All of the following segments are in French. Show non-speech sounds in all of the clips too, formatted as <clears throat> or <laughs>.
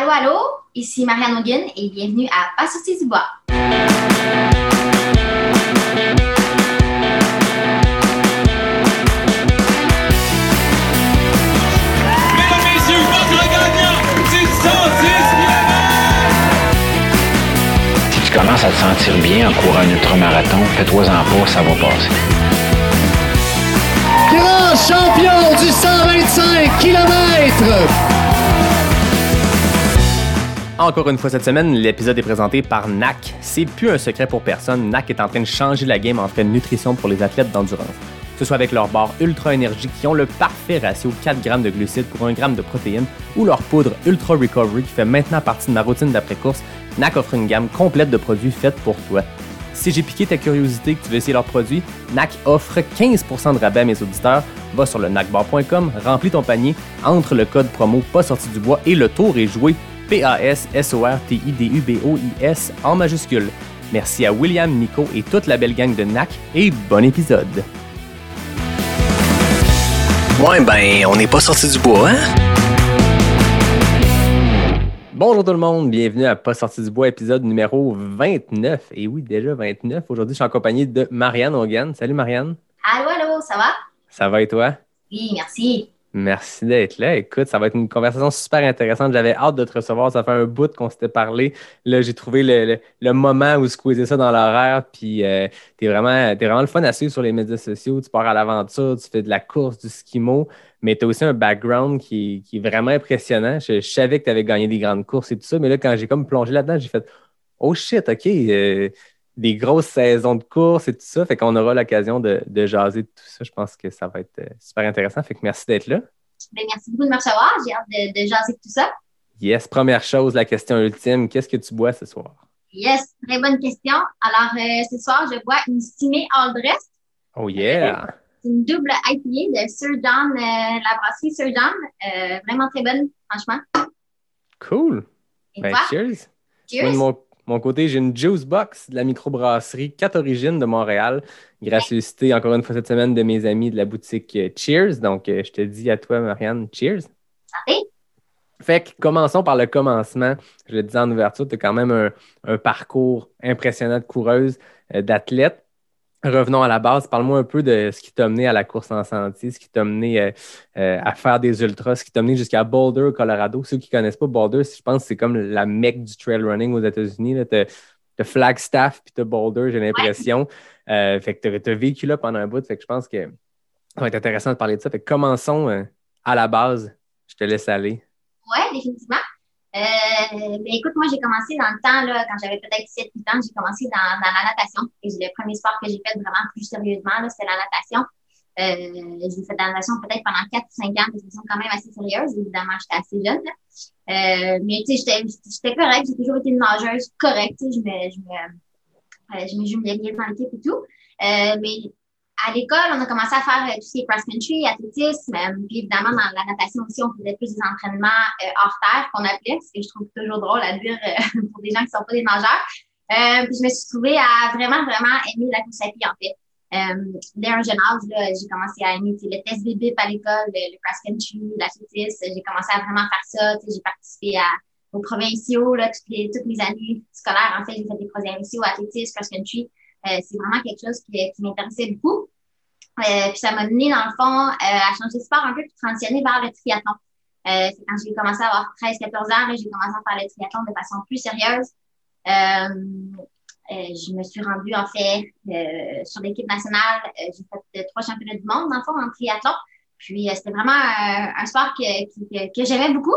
Allô, allô, ici Marianne Hogan et bienvenue à Pas sorti du bois. Mesdames, messieurs, votre gagnant du 110 Si tu commences à te sentir bien en courant un ultramarathon, fais-toi-en pas, ça va passer. Grand champion du 125 km. Encore une fois cette semaine, l'épisode est présenté par NAC. C'est plus un secret pour personne, NAC est en train de changer la game en fait de nutrition pour les athlètes d'endurance. Que ce soit avec leur barre Ultra Énergie qui ont le parfait ratio 4 grammes de glucides pour 1 g de protéines ou leur poudre Ultra Recovery qui fait maintenant partie de ma routine d'après-course, NAC offre une gamme complète de produits faits pour toi. Si j'ai piqué ta curiosité que tu veux essayer leurs produits, NAC offre 15% de rabais à mes auditeurs. Va sur le nacbar.com, remplis ton panier, entre le code promo pas sorti du bois et le tour est joué P-A-S-S-O-R-T-I-D-U-B-O-I-S en majuscule. Merci à William, Nico et toute la belle gang de NAC et bon épisode. Ouais, ben, on n'est pas sorti du bois, hein? Bonjour tout le monde, bienvenue à Pas sorti du bois, épisode numéro 29. Et oui, déjà 29. Aujourd'hui, je suis en compagnie de Marianne Hogan. Salut Marianne. Allô, allô, ça va? Ça va et toi? Oui, merci. Merci d'être là. Écoute, ça va être une conversation super intéressante. J'avais hâte de te recevoir. Ça fait un bout qu'on s'était parlé. Là, j'ai trouvé le, moment où squeezer ça dans l'horaire. Puis, euh, t'es vraiment, t'es vraiment le fun à suivre sur les médias sociaux. Tu pars à l'aventure, tu fais de la course, du skimo. Mais tu as aussi un background qui, est vraiment impressionnant. Je, je savais que tu avais gagné des grandes courses et tout ça. Mais là, quand j'ai comme plongé là-dedans, j'ai fait Oh shit, OK. euh, des grosses saisons de course et tout ça. Fait qu'on aura l'occasion de, de jaser de tout ça. Je pense que ça va être euh, super intéressant. Fait que merci d'être là. Ben, merci beaucoup de me recevoir. J'ai hâte de, de jaser de tout ça. Yes, première chose, la question ultime. Qu'est-ce que tu bois ce soir? Yes, très bonne question. Alors, euh, ce soir, je bois une Stimée All Dress. Oh yeah! C'est une double IPA de Sir John, euh, la brasserie Sir John. Euh, vraiment très bonne, franchement. Cool! Et Ben, toi? cheers! Cheers. Moi, mon, côté, j'ai une Juice Box de la microbrasserie 4 Origines de Montréal. Gracieuseté, encore une fois, cette semaine de mes amis de la boutique euh, Cheers. Donc, euh, je te dis à toi, Marianne, cheers! Santé. Fait que commençons par le commencement. Je le disais en ouverture, tu as quand même un, un parcours impressionnant de coureuse, euh, d'athlète. Revenons à la base. Parle-moi un peu de ce qui t'a mené à la course en sentier, ce qui t'a mené euh, euh, à faire des ultras, ce qui t'a mené jusqu'à Boulder, au Colorado. Ceux qui ne connaissent pas Boulder, je pense que c'est comme la mecque du trail running aux États-Unis. Tu as, Flagstaff puis tu Boulder, j'ai l'impression. Euh, fait que tu as, vécu là pendant un bout. Fait que je pense que ça va être intéressant de parler de ça. Fait que commençons à la base. Je te laisse aller. Ouais, définitivement. Euh, ben, écoute, moi, j'ai commencé dans le temps, là, quand j'avais peut-être 7-8 ans, j'ai commencé dans, dans la natation. Et le premier sport que j'ai fait vraiment plus sérieusement, c'était la natation. Euh, j'ai fait de la natation peut-être pendant 4 ou 5 ans de façon quand même assez sérieuse. Évidemment, j'étais assez jeune. là. Euh, mais tu sais, j'étais- correcte. J'ai toujours été une nageuse correcte. Je me, je me, euh, je me jumelais bien dans l'équipe et tout. Euh, mais à l'école, on a commencé à faire euh, tout ce qui est cross-country, athlétisme. euh, puis évidemment, dans la natation aussi, on faisait plus des entraînements euh, hors terre qu'on appelait, ce que je trouve toujours drôle à dire <laughs> pour des gens qui ne sont pas des nageurs. Puis je me suis trouvée à vraiment, vraiment aimer la course à pied, en fait. Euh, dès un jeune âge, j'ai commencé à aimer le test bébé à l'école, le, cross-country, l'athlétisme. J'ai commencé à vraiment faire ça. J'ai participé à, aux provinciaux là, toutes, les, toutes mes années scolaires. En fait, j'ai fait des provinciaux, athlétisme, cross-country. Euh, c'est vraiment quelque chose qui, qui m'intéressait beaucoup. Euh, puis ça m'a mené, dans le fond, euh, à changer de sport un peu puis transitionner vers le triathlon. C'est quand j'ai commencé à avoir 13-14 ans, là, j'ai commencé à faire le triathlon de façon plus sérieuse. Euh, je me suis rendue, en fait, euh, sur l'équipe nationale. J'ai fait trois championnats du monde, dans le fond, en triathlon. Puis, c'était vraiment un, sport que, que, que j'aimais beaucoup.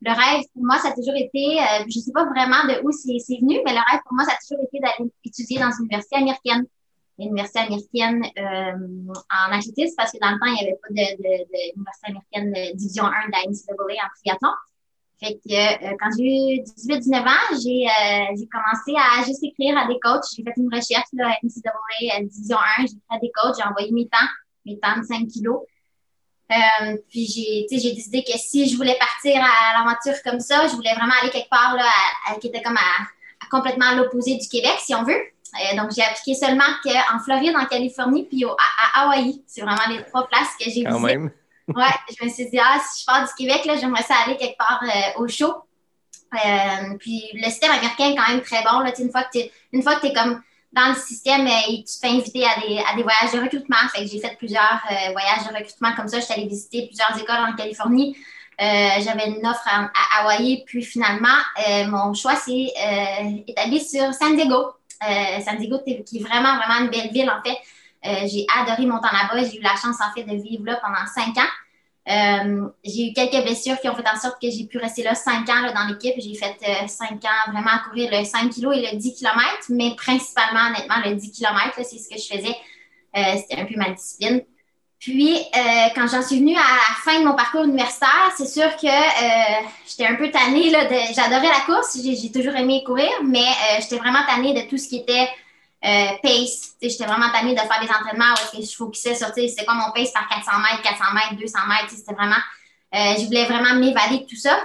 Le rêve, pour moi, ça a toujours été, euh, je sais pas vraiment de où c'est venu, mais le rêve, pour moi, ça a toujours été d'aller étudier dans une université américaine. L'université américaine euh, en athlétisme, parce que dans le temps, il n'y avait pas de, de, de américaine de division 1 de la NCAA en triathlon. Fait que euh, quand j'ai eu 18-19 ans, j'ai euh, commencé à juste écrire à des coachs. J'ai fait une recherche là, NCAA, Division 1. J'ai écrit à des coachs, j'ai envoyé mes temps, mes temps de 5 kilos. Euh, puis j'ai j'ai décidé que si je voulais partir à l'aventure comme ça, je voulais vraiment aller quelque part là, à- à- qui était comme à, à complètement à l'opposé du Québec, si on veut. Euh, donc, j'ai appliqué seulement qu'en Floride, en Californie, puis au- à, à Hawaï. C'est vraiment les trois places que j'ai visitées. même. <laughs> Ouais, je me suis dit, ah, si je pars du Québec, là, j'aimerais ça aller quelque part euh, au chaud. puis le système américain est quand même très bon. Là, une fois que tu une fois que es comme dans le système, tu te fais inviter à des, voyages de recrutement. Fait que j'ai fait plusieurs voyages de recrutement comme ça. J'étais allée visiter plusieurs écoles en Californie. J'avais une offre à, Hawaii. Puis finalement, mon choix s'est établi sur San Diego. San Diego, qui est vraiment, vraiment une belle ville, en fait. j'ai adoré mon temps là-bas. J'ai eu la chance, en fait, de vivre là pendant cinq ans. Euh, j'ai eu quelques blessures qui ont fait en sorte que j'ai pu rester là cinq ans dans l'équipe. J'ai fait euh, cinq ans vraiment à courir le 5 kg et le 10 km, mais principalement, honnêtement, le 10 km, c'est ce que je faisais. Euh, c'était un peu ma discipline. Puis, quand j'en suis venue à la fin de mon parcours universitaire, c'est sûr que j'étais un peu tannée. J'adorais la course, j'ai toujours aimé courir, mais j'étais vraiment tannée de tout ce qui était euh, pace. J'étais vraiment tannée de faire des entraînements où que je focusais sur c'était quoi mon pace par 400 mètres, 400 mètres, 200 mètres. C'était vraiment, euh, je voulais vraiment m'évader de tout ça.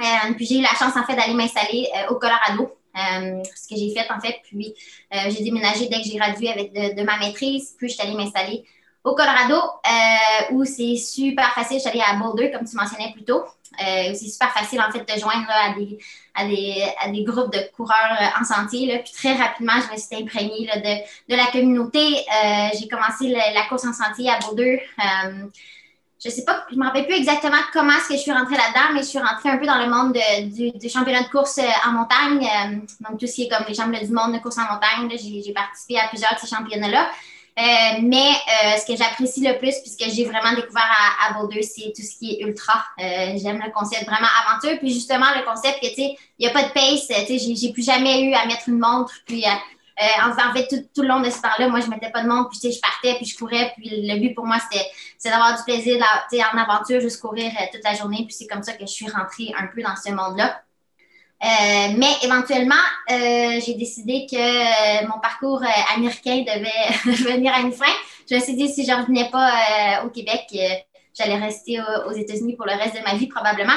Euh, puis j'ai eu la chance en fait d'aller m'installer au Colorado. ce que j'ai fait en fait, puis j'ai déménagé dès que j'ai gradué avec de, ma maîtrise, puis je suis allée m'installer au Colorado, où c'est super facile. Je allée à Boulder, comme tu mentionnais plus tôt. Euh, c'est super facile en fait de joindre à, des, à, des, à, des, groupes de coureurs euh, en sentier. Là. Puis très rapidement, je me suis imprégnée de, de, la communauté. Euh, j'ai commencé la, course en sentier à Bordeaux. Euh, je sais pas, je me rappelle plus exactement comment est-ce que je suis rentrée là-dedans, mais je suis rentrée un peu dans le monde du, du, championnat de course en montagne. donc tout ce qui est comme les championnats du monde de course en montagne. J'ai participé à plusieurs de ces championnats-là. Euh, mais euh, ce que j'apprécie le plus, puisque j'ai vraiment découvert à, à Boulder, c'est tout ce qui est ultra. Euh, j'aime le concept vraiment aventure. Puis justement, le concept que, tu sais, il n'y a pas de pace. Tu sais, j'ai plus jamais eu à mettre une montre. Puis en, fait, tout, le long de ce temps-là, moi, je mettais pas de montre. Puis, tu sais, je partais, puis je courais. Puis le but pour moi, c'était d'avoir du plaisir, tu sais, en aventure, juste courir toute la journée. Puis c'est comme ça que je suis rentrée un peu dans ce monde-là. Euh, mais éventuellement, euh, j'ai décidé que euh, mon parcours américain devait <laughs> venir à une fin. Je me suis dit si je ne revenais pas au Québec, j'allais rester aux États-Unis pour le reste de ma vie probablement.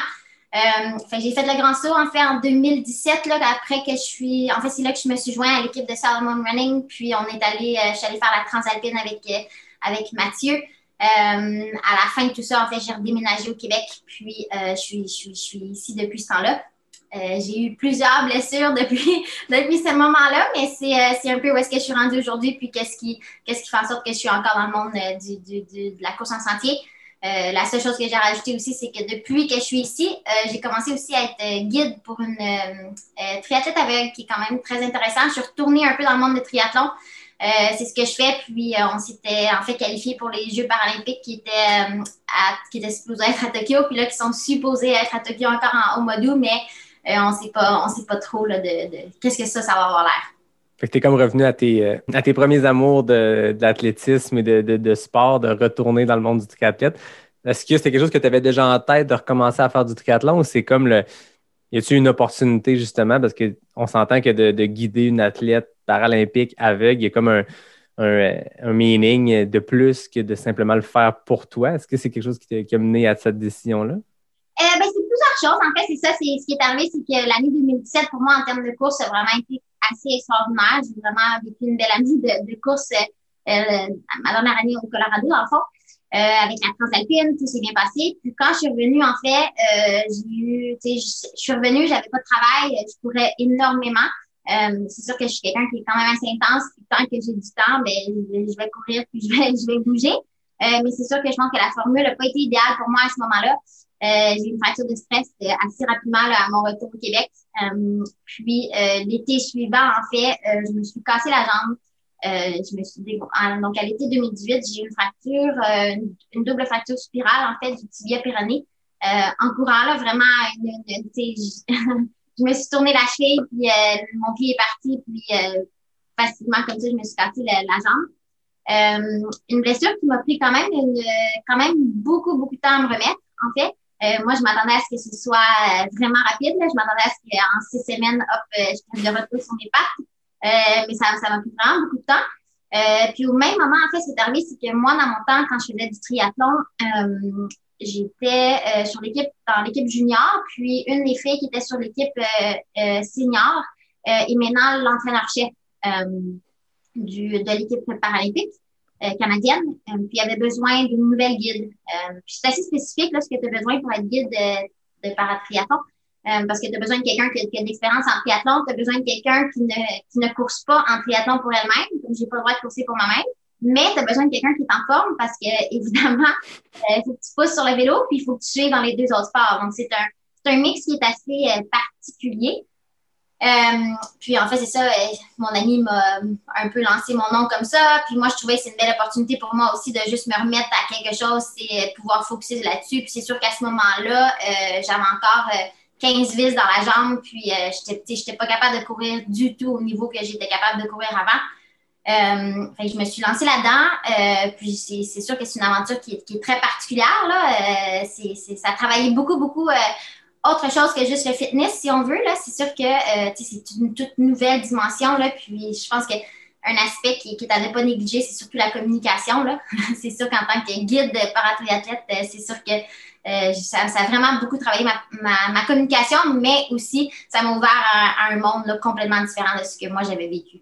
j'ai fait le grand saut en fait en 2017 là, après que je suis en fait c'est là que je me suis joint à l'équipe de Salomon Running puis on est allé je suis allée faire la Transalpine avec avec Mathieu à la fin de tout ça en fait j'ai redéménagé au Québec puis je suis, je, suis, je suis ici depuis ce temps-là euh, j'ai eu plusieurs blessures depuis, <laughs> depuis ce moment-là, mais euh, c'est un peu où est-ce que je suis rendue aujourd'hui, puis qu'est-ce qui, qui fait en sorte que je suis encore dans le monde euh, de la course en sentier. la seule chose que j'ai rajouté aussi, c'est que depuis que je suis ici, j'ai commencé aussi à être guide pour une triathlète aveugle qui est quand même très intéressant. Je suis retournée un peu dans le monde du triathlon. c'est ce que je fais. Puis on s'était en fait qualifié pour les Jeux paralympiques qui étaient, qui étaient supposés être à Tokyo, puis là qui sont supposés être à Tokyo encore en, au mois mais on sait pas, on sait pas trop de, qu'est-ce que ça, ça va avoir l'air. Fait que tu es comme revenu à tes, euh, à tes premiers amours de, l'athlétisme et de, sport, de retourner dans le monde du triathlète. Est-ce que c'était quelque chose que tu avais déjà en tête de recommencer à faire du triathlon ou c'est comme le. Y a-t-il une opportunité justement? Parce qu'on s'entend que de, guider une athlète paralympique aveugle, il y a comme un, un, meaning de plus que de simplement le faire pour toi. Est-ce que c'est quelque chose qui, qui a mené à cette décision-là? Euh, ben, En fait, c'est ça, c'est ce qui est arrivé, c'est que l'année 2017, pour moi, en termes de course, a vraiment été assez extraordinaire. J'ai vraiment vécu une belle année de, de course, euh, ma dernière année au Colorado, le fond. Euh, avec la Transalpine, tout s'est bien passé. Puis quand je suis revenue, en fait, euh, j'ai eu, tu sais, je suis revenue, j'avais pas de travail, je courais énormément. Euh, c'est sûr que je suis quelqu'un qui est quand même assez intense. tant que j'ai du temps, ben, je vais courir puis je vais, je vais bouger. Euh, mais c'est sûr que je pense que la formule n'a pas été idéale pour moi à ce moment-là. Euh, j'ai eu une fracture de stress euh, assez rapidement à mon retour au Québec. Euh, puis l'été suivant, en fait, je me suis cassé la jambe. je me suis donc à l'été 2018, j'ai eu une fracture, une, double fracture spirale en fait du tibia péroné. en courant là, vraiment, <laughs> je, me suis tourné la cheville, puis mon pied est parti, puis facilement comme ça, je me suis cassé la, jambe. Une blessure qui m'a pris quand même une, quand même beaucoup, beaucoup de temps à me remettre, en fait. Euh, moi, je m'attendais à ce que ce soit euh, vraiment rapide. Là. Je m'attendais à ce qu'en six semaines, hop, euh, je de retour sur mes pattes. Euh, mais ça, ça m'a pris vraiment beaucoup de temps. Euh, puis au même moment, en fait, ce qui est arrivé, c'est que moi, dans mon temps, quand je faisais du triathlon, j'étais sur l'équipe, dans l'équipe junior, puis une des filles qui était sur l'équipe senior est maintenant l'entraîneur-chef de l'équipe paralympique euh, canadienne. Euh, puis il avait besoin d'une nouvelle guide. Euh, c'est assez spécifique là, ce que tu as besoin pour être guide de, de paratriathlon. Euh, parce que tu as besoin de quelqu'un qui, a de l'expérience en triathlon, tu as besoin de quelqu'un qui ne, qui ne course pas en triathlon pour elle-même, donc j'ai pas le droit de courser pour moi-même, mais tu as besoin de quelqu'un qui est en forme parce que, <laughs> évidemment, il faut que tu pousses sur le vélo, puis il faut que tu suives dans les deux autres sports. Donc, c'est un, c'est un mix qui est assez particulier. Euh, puis en fait, c'est ça, euh, mon ami m'a un peu lancé mon nom comme ça. Puis moi, je trouvais que c'est une belle opportunité pour moi aussi de juste me remettre à quelque chose, c'est euh, pouvoir focuser là-dessus. Puis c'est sûr qu'à ce moment-là, j'avais encore 15 vis dans la jambe, puis j'étais, j'étais pas capable de courir du tout au niveau que j'étais capable de courir avant. je me suis lancée là-dedans. puis c'est, sûr que c'est une aventure qui est, très particulière. Là. ça a travaillé beaucoup, beaucoup autre chose que juste le fitness, si on veut. Là, c'est sûr que euh, c'est une toute nouvelle dimension. Là, puis je pense qu'un aspect qui, qui est pas négliger, c'est surtout la communication. Là. <laughs> c'est sûr qu'en tant que guide paratriathlète, euh, c'est sûr que euh, ça, a vraiment beaucoup travaillé ma, communication, mais aussi ça m'a ouvert à, un monde complètement différent de ce que moi j'avais vécu.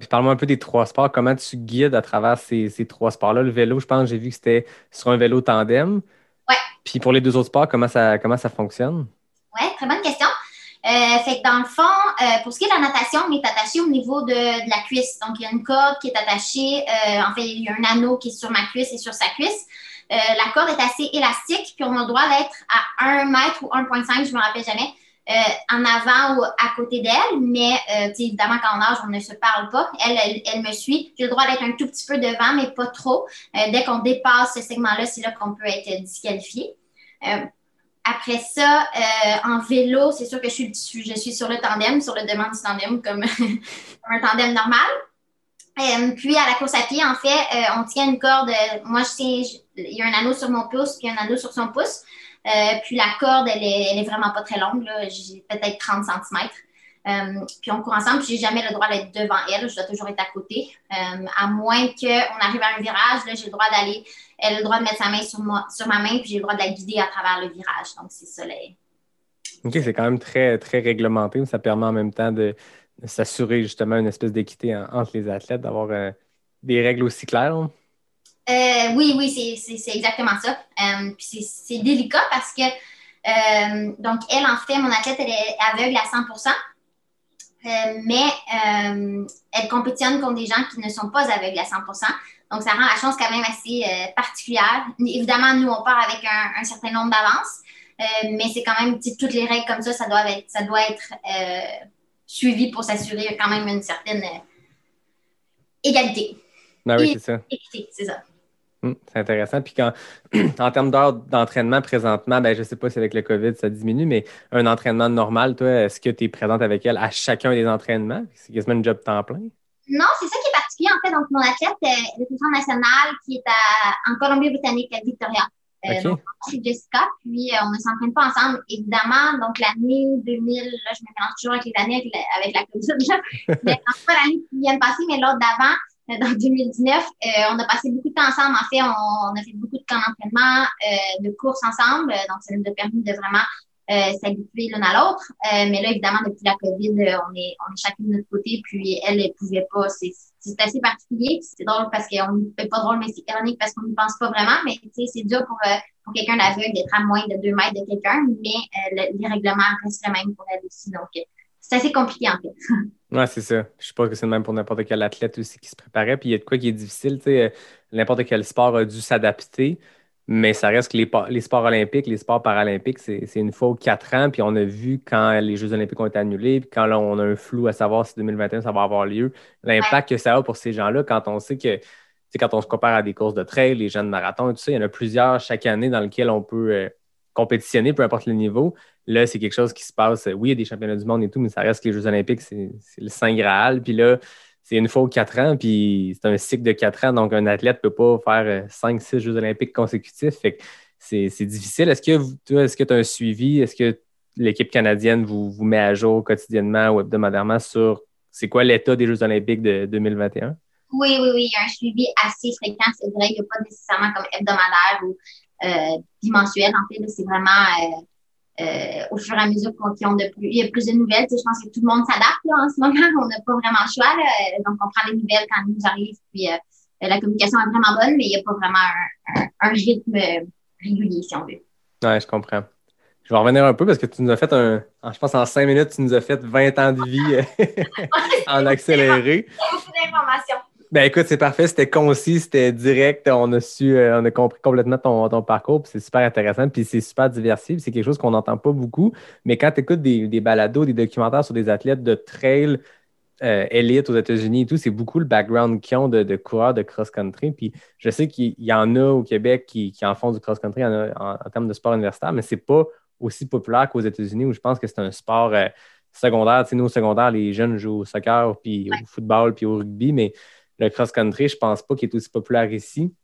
Puis parle-moi un peu des trois sports. Comment tu guides à travers ces, ces trois sports-là? Le vélo, je pense, j'ai vu que c'était sur un vélo tandem. Puis pour les deux autres sports, comment ça, comment ça fonctionne? Oui, très bonne question. Euh, fait que dans le fond, euh, pour ce qui est de la natation, on est attaché au niveau de, la cuisse. Donc, il y a une corde qui est attachée. Euh, en fait, il y a un anneau qui est sur ma cuisse et sur sa cuisse. la corde est assez élastique, puis on a le droit d'être à 1 mètre ou 1,5, je ne me rappelle jamais, euh, en avant ou à côté d'elle, mais euh, évidemment, quand on nage, on ne se parle pas. Elle, elle, me suit. J'ai le droit d'être un tout petit peu devant, mais pas trop. Euh, dès qu'on dépasse ce segment-là, c'est là, qu'on peut être disqualifié. après ça, en vélo, c'est sûr que je suis, je suis sur le tandem, sur le demande du tandem, <laughs> comme, un tandem normal. puis à la course à pied, en fait, on tient une corde. moi, je tiens, il y a un anneau sur mon pouce, puis un anneau sur son pouce. Euh, puis la corde, elle est, vraiment pas très longue. J'ai peut-être 30 cm. Euh, puis on court ensemble, puis j'ai jamais le droit d'être devant elle, je dois toujours être à côté. Euh, à moins qu'on arrive à un virage, j'ai le droit d'aller, elle a le droit de mettre sa main sur, moi, sur ma main, puis j'ai le droit de la guider à travers le virage. Donc, c'est ça. OK, c'est quand même très, très réglementé, mais ça permet en même temps de, s'assurer justement une espèce d'équité entre les athlètes, d'avoir des règles aussi claires. Euh, oui, oui, c'est exactement ça. Euh, puis c'est délicat parce que, euh, donc, elle, en fait, mon athlète, elle est aveugle à 100% mais elle compétitionne contre des gens qui ne sont pas aveugles à 100% Donc, ça rend la chose quand même assez particulière. Évidemment, nous, on part avec un, certain nombre d'avance, mais c'est quand même, toutes les règles comme ça, ça doit être, ça doit être suivi pour s'assurer quand même une certaine égalité. Ah oui, c'est ça. Équité, c'est ça. Hum, c'est intéressant. Puis quand, <clears throat> en termes d'heures d'entraînement présentement, ben, je ne sais pas si avec le COVID ça diminue, mais un entraînement normal, toi, est-ce que tu es présente avec elle à chacun des entraînements? C'est quasiment un job temps plein? Non, c'est ça qui est particulier en fait. Donc, mon athlète, euh, le président national qui est en Colombie-Britannique à Victoria. Euh, donc, c'est Jessica, puis euh, on ne s'entraîne pas ensemble, évidemment. Donc, l'année 2000, là, je me mélange toujours avec les années avec, la, COVID, <laughs> mais pas l'année qui vient de passer, mais l'autre d'avant, dans 2019. Euh, on a passé beaucoup de temps ensemble. En fait, on, a fait beaucoup de camps d'entraînement, euh, de courses ensemble. Donc, ça nous a permis de vraiment s'habituer l'un à l'autre. mais là, évidemment, depuis la COVID, on est, on est chacun de notre côté. Puis elle, elle pouvait pas. C'est, assez particulier. C'est drôle parce qu'on fait pas drôle, mais c'est ironique parce qu'on ne pense pas vraiment. Mais tu sais, c'est dur pour, pour quelqu'un d'aveugle d'être à moins de deux mètres de quelqu'un. Mais les règlements restent les mêmes pour elle aussi. Donc, c'est assez compliqué en fait. <laughs> Oui, c'est ça. Je suppose que c'est le même pour n'importe quel athlète aussi qui se préparait. Puis il y a de quoi qui est difficile. Euh, n'importe quel sport a dû s'adapter, mais ça reste que les, sports olympiques, les sports paralympiques, c'est une fois quatre ans. Puis on a vu quand les Jeux olympiques ont été annulés, puis quand on a un flou à savoir si 2021 ça va avoir lieu, l'impact que ça a pour ces gens-là quand on sait que quand on se compare à des courses de trail, les jeunes marathons et tout ça, il y en a plusieurs chaque année dans lesquels on peut euh, compétitionner, peu importe le niveau. Là, c'est quelque chose qui se passe. Oui, il y a des championnats du monde et tout, mais ça reste que les Jeux Olympiques, c'est le Saint Graal. Puis là, c'est une fois aux quatre ans, puis c'est un cycle de quatre ans. Donc, un athlète ne peut pas faire euh, cinq, six Jeux Olympiques consécutifs. Fait que c'est difficile. Est-ce que tu est-ce que tu as un suivi? Est-ce que l'équipe canadienne vous, vous met à jour quotidiennement ou hebdomadairement sur c'est quoi l'état des Jeux Olympiques de 2021? Oui, oui, oui. Il y a un suivi assez fréquent. C'est vrai, il n'y a pas nécessairement comme hebdomadaire ou bimensuel. En fait, c'est vraiment euh, euh, au fur et à mesure qu'il de plus, il y a plus de nouvelles. je pense que tout le monde s'adapte en ce moment. <laughs> On n'a pas vraiment le choix. donc, on prend les nouvelles quand elles nous arrivent. Puis, la communication est vraiment bonne, mais il n'y a pas vraiment un, rythme régulier, si on veut. Oui, je comprends. Je vais revenir un peu parce que tu nous as fait un. Je pense en cinq minutes, tu nous as fait 20 ans de vie <laughs> <laughs> en accéléré. beaucoup d'informations. Ben écoute, c'est parfait, c'était concis, c'était direct, on a su, euh, on a compris complètement ton, ton parcours, c'est super intéressant, puis c'est super diversifié, c'est quelque chose qu'on n'entend pas beaucoup, mais quand tu écoutes des, des, balados, des documentaires sur des athlètes de trail euh, élite aux États-Unis et tout, c'est beaucoup le background qu'ils ont de, de coureurs de cross-country, puis je sais qu'il y en a au Québec qui, qui en font du cross-country en, en, termes de sport universitaire, mais c'est pas aussi populaire qu'aux États-Unis où je pense que c'est un sport euh, secondaire. Tu sais, nous, au secondaire, les jeunes jouent au soccer, puis au football, puis au rugby, mais le cross-country, je pense pas qu'il est aussi populaire ici.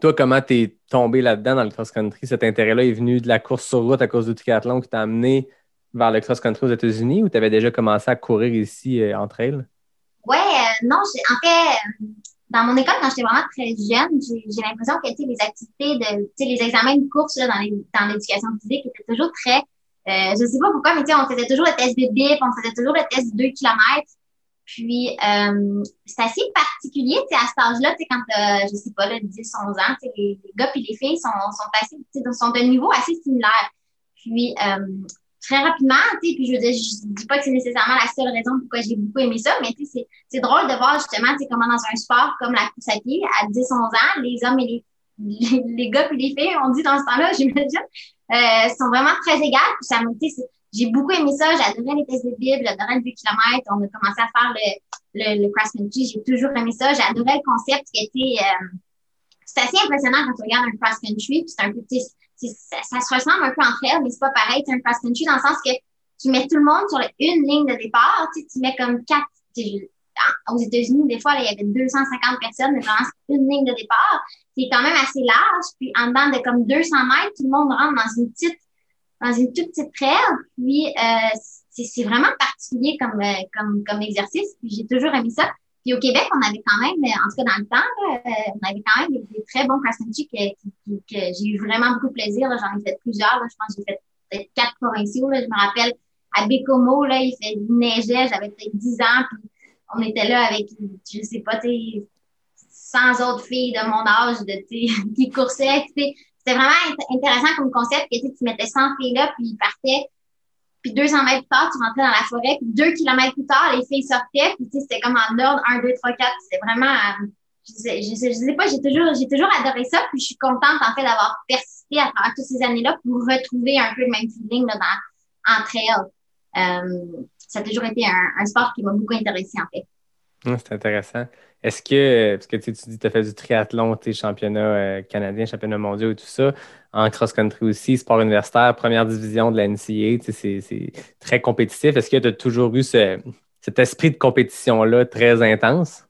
Toi, comment tu es tombé là-dedans dans le cross-country? Cet intérêt-là est venu de la course sur route à cause du triathlon qui t'a amené vers le cross-country aux États-Unis ou tu avais déjà commencé à courir ici euh, entre elles? Oui, euh, non, en fait, dans mon école, quand j'étais vraiment très jeune, j'ai l'impression que les activités, de, les examens de course là, dans l'éducation physique étaient toujours très, euh, je sais pas pourquoi, mais on faisait toujours le test de BIP, on faisait toujours le test de 2 km. Puis, euh, c'est assez particulier, tu sais, à cet âge-là, tu sais, quand euh, je sais pas, là, 10, 11 ans, tu sais, les, gars et les filles sont, sont assez, sont d'un niveau assez similaire. Puis, euh, très rapidement, tu sais, puis je veux dire, je dis pas que c'est nécessairement la seule raison pourquoi j'ai beaucoup aimé ça, mais tu sais, c'est drôle de voir justement, tu sais, comment dans un sport comme la course à pied, à 10, 11 ans, les hommes et les, les, gars et les filles, on dit dans ce temps-là, j'imagine, euh, sont vraiment très égales. Puis ça tu sais, j'ai beaucoup aimé ça. J'adorais les tests de Bible, j'adorais le 2 km. On a commencé à faire le, le, le cross-country. J'ai toujours aimé ça. J'adorais le concept qui était... Euh, c'est assez impressionnant quand tu regardes un cross-country. C'est un peu... Ça, ça, se ressemble un peu entre elles, mais c'est pas pareil. C'est un cross-country dans le sens que tu mets tout le monde sur une ligne de départ. Tu, sais, tu mets comme quatre... Aux États-Unis, des fois, là, il y avait 250 personnes, mais vraiment, c'est une ligne de départ. C'est quand même assez large. Puis, en dedans de comme 200 mètres, tout le monde rentre dans une petite dans une toute petite trêve. Puis euh, c'est vraiment particulier comme, euh, comme, comme exercice. Puis j'ai toujours aimé ça. Puis au Québec, on avait quand même, en tout cas dans le temps, on avait quand même des, très bons country que, que, j'ai eu vraiment beaucoup de plaisir. J'en ai fait plusieurs. Je pense que j'ai fait peut-être quatre provinciaux. Je me rappelle à Bécomo, là, il fait neigeait, j'avais peut-être 10 ans, puis on était là avec, je sais pas, 100 autres filles de mon âge de, <laughs> qui coursaient. C'était vraiment intéressant comme concept que tu mettais 100 filles là, puis ils partaient. Puis 200 mètres plus tard, tu rentrais dans la forêt. Puis deux kilomètres plus tard, les filles sortaient. Puis c'était comme en ordre 1, 2, 3, 4. C'était vraiment... Je sais, je sais, je sais pas, j'ai toujours, toujours adoré ça. Puis je suis contente, en fait, d'avoir persisté à travers toutes ces années-là pour retrouver un peu le même feeling là, dans, entre elles. Euh, ça a toujours été un, sport qui m'a beaucoup intéressé, en fait. C'est intéressant. Est-ce que, parce que tu dis, tu as fait du triathlon, tu championnat euh, canadien, championnat mondial et tout ça, en cross-country aussi, sport universitaire, première division de la NCA, c'est très compétitif. Est-ce que tu as toujours eu cet esprit de compétition-là très intense?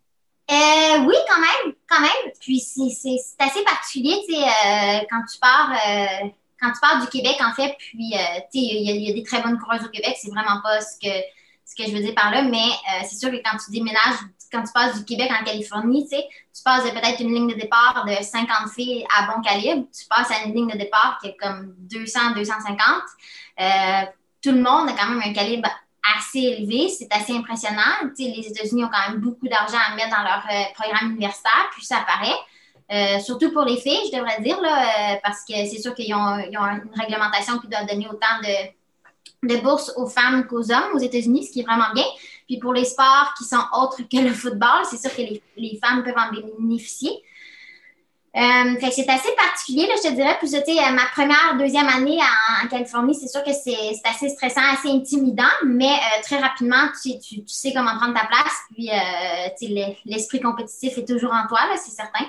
Euh, oui, quand même, quand même. Puis c'est assez particulier, tu sais, euh, quand tu pars, quand tu pars du Québec, en fait, puis, tu sais, il y, a des très bonnes coureuses au Québec, c'est vraiment pas ce que ce que je veux dire par là, mais euh, c'est sûr que quand tu déménages, quand tu passes du Québec en Californie, tu passes peut-être une ligne de départ de 50 filles à bon calibre, tu passes à une ligne de départ qui est comme 200, 250. Euh, tout le monde a quand même un calibre assez élevé, c'est assez impressionnant. Les États-Unis ont quand même beaucoup d'argent à mettre dans leur euh, programme universitaire, puis ça paraît. surtout pour les filles, je devrais dire, là, parce que c'est sûr qu'ils ont, une réglementation qui doit donner autant de bourses aux femmes qu'aux hommes aux États-Unis, ce qui est vraiment bien. Puis pour les sports qui sont autres que le football, c'est sûr que les, les, femmes peuvent en bénéficier. Euh, fait que c'est assez particulier, là, je te dirais. Puis, tu sais, ma première, deuxième année en, Californie, c'est sûr que c'est assez stressant, assez intimidant, mais euh, très rapidement, tu, tu, tu, sais comment prendre ta place. Puis, euh, l'esprit compétitif est toujours en toi, c'est certain.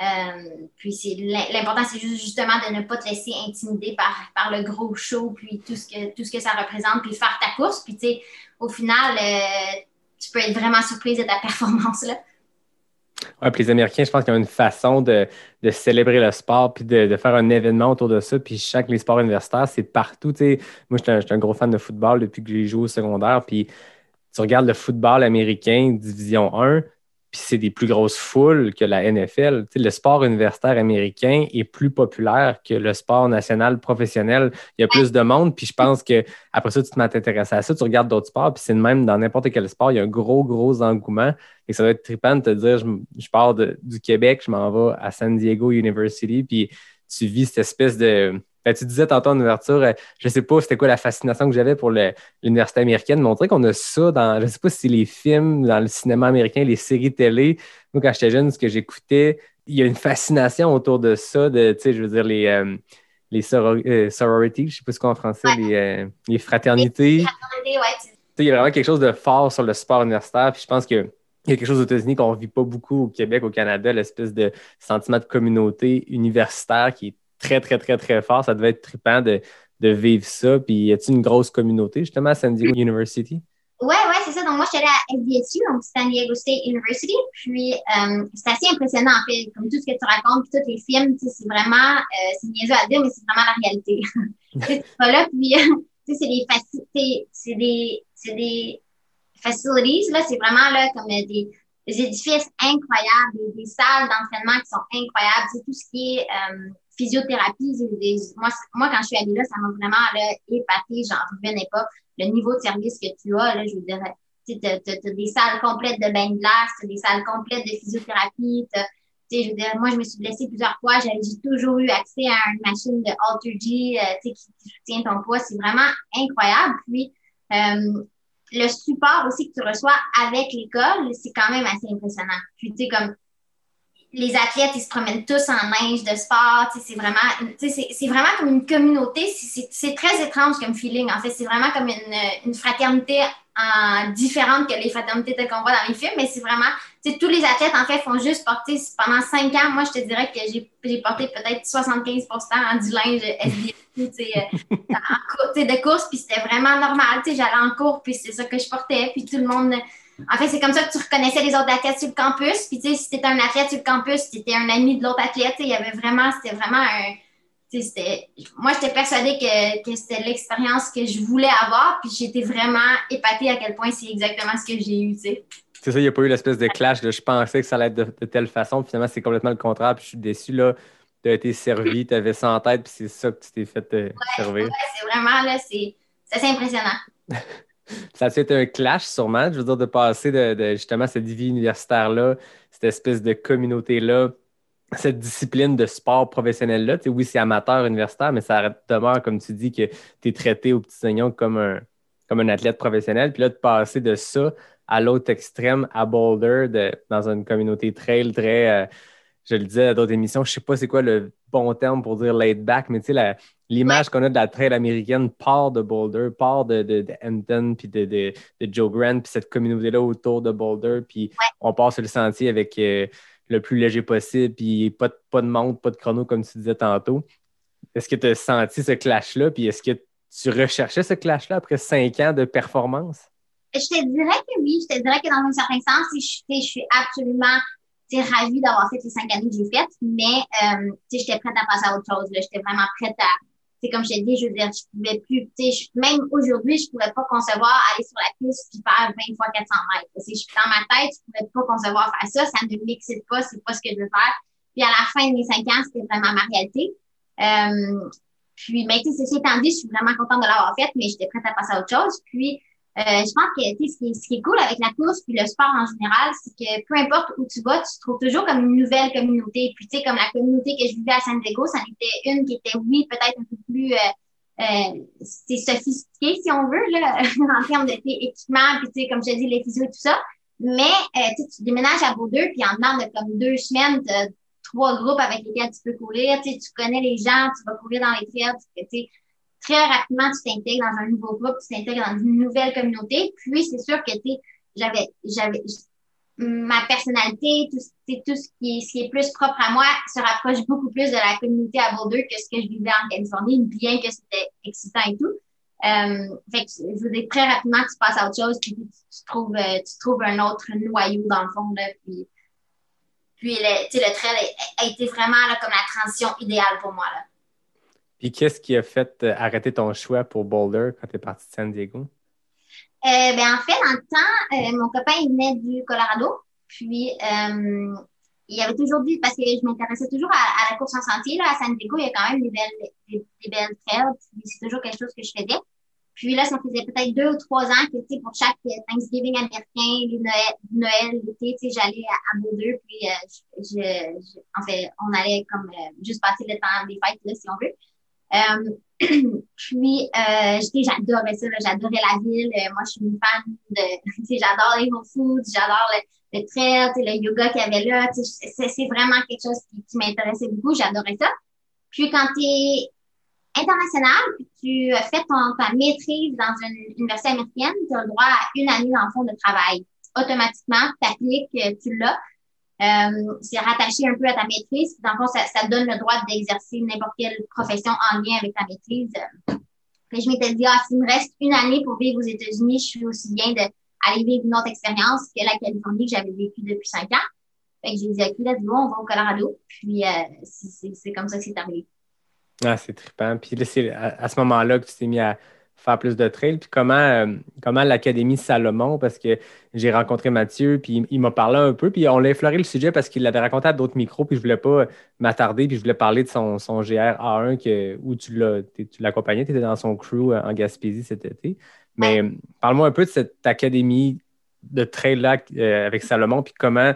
Euh, puis l'important, c'est juste justement de ne pas te laisser intimider par, par le gros show, puis tout ce que tout ce que ça représente, puis faire ta course. Puis tu sais, au final, euh, tu peux être vraiment surprise de ta performance là. Oui, puis les Américains, je pense qu'ils ont une façon de, de célébrer le sport puis de, de, faire un événement autour de ça. Puis chaque les sports universitaires, c'est partout. Moi, je suis un, un, gros fan de football depuis que j'ai joué au secondaire. Puis tu regardes le football américain, Division 1, puis c'est des plus grosses foules que la NFL. le sport universitaire américain est plus populaire que le sport national professionnel. Il y a plus de monde, puis je pense que après ça, tu te mets à ça, tu regardes d'autres sports, puis c'est le même dans n'importe quel sport, il y a un gros, gros engouement. Et ça va être trippant de te dire, je, pars du Québec, je m'en vais à San Diego University, puis tu vis cette espèce de Ben, tu disais tantôt en ouverture, euh, je sais pas c'était quoi la fascination que j'avais pour l'université américaine, mais on dirait qu'on a ça dans, je sais pas si les films, dans le cinéma américain, les séries télé. Moi, quand j'étais jeune, ce que j'écoutais, il y a une fascination autour de ça, de, tu sais, je veux dire, les, euh, les euh, sororities, je sais pas ce qu'on en français, les, les, fraternités. Les fraternités, ouais. Il y a vraiment quelque chose de fort sur le sport universitaire, puis je pense que il y a quelque chose aux États-Unis qu'on ne vit pas beaucoup au Québec, au Canada, l'espèce de sentiment de communauté universitaire qui est très, très, très, très fort. Ça devait être trippant de, de vivre ça. Puis, y a-t-il une grosse communauté, justement, à San Diego University? Oui, oui, c'est ça. Donc, moi, je suis allée à SDSU, donc San Diego State University. Puis, euh, c'est assez impressionnant, en fait. Comme tout ce que tu racontes, puis tous les films, c'est vraiment, euh, c'est niaiseux à dire, mais c'est vraiment la réalité. <laughs> pas là, puis, <laughs> c'est des facilités, c'est des, c'est des facilities, là, c'est vraiment, là, comme des, des édifices incroyables, des, des salles d'entraînement qui sont incroyables. C'est tout ce qui est, euh, physiothérapie, moi, moi, quand je suis allée là, ça m'a vraiment là, épaté. J'en revenais pas. Le niveau de service que tu as, là, je veux dire, tu as, des salles complètes de bain de glace, des salles complètes de physiothérapie. Je veux dire, moi, je me suis blessée plusieurs fois. J'ai toujours eu accès à une machine de Alter G euh, qui, qui soutient ton poids. C'est vraiment incroyable. Puis, euh, le support aussi que tu reçois avec l'école, c'est quand même assez impressionnant. Puis, tu sais, comme les athlètes, ils se promènent tous en linge de sport. C'est vraiment, c'est vraiment comme une communauté. C'est très étrange comme feeling. En fait, c'est vraiment comme une, une fraternité en, différente que les fraternités qu'on voit dans les films. Mais c'est vraiment, tous les athlètes, en fait, font juste porter, pendant cinq ans, moi, je te dirais que j'ai porté peut-être 75 en du linge SDF euh, <laughs> de course. Puis c'était vraiment normal. J'allais en cours, puis c'est ça que je portais. Puis tout le monde en fait, c'est comme ça que tu reconnaissais les autres athlètes sur le campus. Puis, tu sais, si tu étais un athlète sur le campus, tu étais un ami de l'autre athlète. Il y avait vraiment, c'était vraiment un. Moi, j'étais persuadée que, que c'était l'expérience que je voulais avoir. Puis, j'étais vraiment épatée à quel point c'est exactement ce que j'ai eu, tu sais. C'est ça, il n'y a pas eu l'espèce de clash de je pensais que ça allait être de, telle façon. Finalement, c'est complètement le contraire. Puis, je suis déçu, là. Tu as été servi, tu avais ça en tête, puis c'est ça que tu t'es fait euh, servir. Ouais, c'est vraiment, là, c'est assez impressionnant. <laughs> <laughs> ça a été un clash sûrement, je veux dire, de passer de, justement cette vie universitaire-là, cette espèce de communauté-là, cette discipline de sport professionnel-là. Tu sais, oui, c'est amateur universitaire, mais ça demeure, comme tu dis, que tu es traité au petit oignon comme un, comme un athlète professionnel. Puis là, de passer de ça à l'autre extrême, à Boulder, de, dans une communauté trail très, euh, je le disais à d'autres émissions, je ne sais pas c'est quoi le bon terme pour dire laid back, mais tu sais, l'image qu'on a de la trail américaine part de Boulder, part de, de, Hampton, puis de, de, Joe Grant, puis cette communauté-là autour de Boulder, puis on passe sur le sentier avec euh, le plus léger possible, puis pas de, pas de montre, pas de chrono, comme tu disais tantôt. Est-ce que tu as senti ce clash-là, puis est-ce que tu recherchais ce clash-là après cinq ans de performance? Je te dirais que oui, je te dirais que dans un certain sens, je, je suis absolument ravie d'avoir fait les cinq années que j'ai faites, mais euh, j'étais prête à passer à autre chose. J'étais vraiment prête à, c'est comme je t'ai dit, je veux dire, je pouvais plus, même aujourd'hui, je pourrais pas concevoir aller sur la piste puis faire 20 fois 400 mètres. dans ma tête, je pourrais pas concevoir faire ça, ça ne m'excite pas, c'est pas ce que je veux faire. Puis à la fin de mes cinq ans, c'était vraiment ma réalité. Euh, puis, mais ben, tu sais, c'est étant dit, je suis vraiment contente de l'avoir faite, mais j'étais prête à passer à autre chose. Puis, je pense que ce qui, ce qui est cool avec la course puis le sport en général, c'est que peu importe où tu vas, tu trouves toujours comme une nouvelle communauté. Puis tu sais, comme la communauté que je vivais à San Diego, ça en était une qui était, oui, peut-être un peu plus euh, euh, c'est sophistiqué, si on veut, là, <laughs> en termes d'équipement, puis tu sais, comme je te dis, les physios et tout ça. Mais euh, tu déménages à Beaudeux, puis en dedans de comme deux semaines, tu trois groupes avec lesquels tu peux courir. Tu connais les gens, tu vas courir dans les trails, tu sais, très rapidement, tu t'intègres dans un nouveau groupe, tu t'intègres dans une nouvelle communauté. Puis, c'est sûr que j'avais, j'avais, ma personnalité, tout, tout ce qui, est, plus propre à moi se rapproche beaucoup plus de la communauté à Boulder que ce que je vivais en Californie, bien que c'était excitant et tout. Euh, fait que, je veux très rapidement, tu passes à autre chose, puis tu, trouves, euh, tu trouves un autre noyau dans le fond, là, puis, puis le, le trail a, a, été vraiment là, comme la transition idéale pour moi, là. Puis qu'est-ce qui a fait euh, arrêter ton choix pour Boulder quand tu es parti de San Diego? Euh, ben, en fait, dans le temps, euh, mon copain il venait du Colorado. Puis, il avait toujours dit, parce que je m'intéressais toujours à, la course en sentier, là, à San Diego, il y a quand même des belles, des, belles trails. C'est toujours quelque chose que je faisais. Puis là, ça faisait peut-être deux ou trois ans que, tu sais, pour chaque Thanksgiving américain, Noël, l'été, j'allais à, Boulder, puis en fait, on allait comme juste passer le temps des fêtes, là, si on veut. <clears throat> puis, j'adorais ça, j'adorais la ville. moi, je suis une fan de, <laughs> j'adore les Whole Foods, j'adore le, le trail, le yoga qu'il y avait là. C'est vraiment quelque chose qui, m'intéressait beaucoup, j'adorais ça. Puis, quand tu es international, puis tu fais ton, ta maîtrise dans une université américaine, tu as le droit à une année dans le fond de travail. Automatiquement, tu appliques, tu l'as. Euh, c'est rattaché un peu à ta maîtrise. Dans le fond, ça, ça donne le droit d'exercer n'importe quelle profession en lien avec ta maîtrise. Puis je m'étais dit, ah, s'il me reste une année pour vivre aux États-Unis, je suis aussi bien d'aller vivre une autre expérience que la Californie que j'avais vécue depuis cinq ans. Fait que j'ai dit, OK, let's go, on va au Colorado. Puis euh, c'est comme ça que c'est arrivé. Ah, c'est trippant. Puis là, c'est à, ce moment-là que tu t'es mis à faire plus de trail. Puis comment, euh, comment l'Académie Salomon, parce que j'ai rencontré Mathieu, puis il, m'a parlé un peu, puis on l'a effleuré le sujet parce qu'il l'avait raconté à d'autres micros, puis je voulais pas m'attarder, puis je voulais parler de son, son GR A1 que, où tu l'accompagnais, tu étais dans son crew en Gaspésie cet été. Mais parle-moi un peu de cette académie de trail-là euh, avec Salomon, puis comment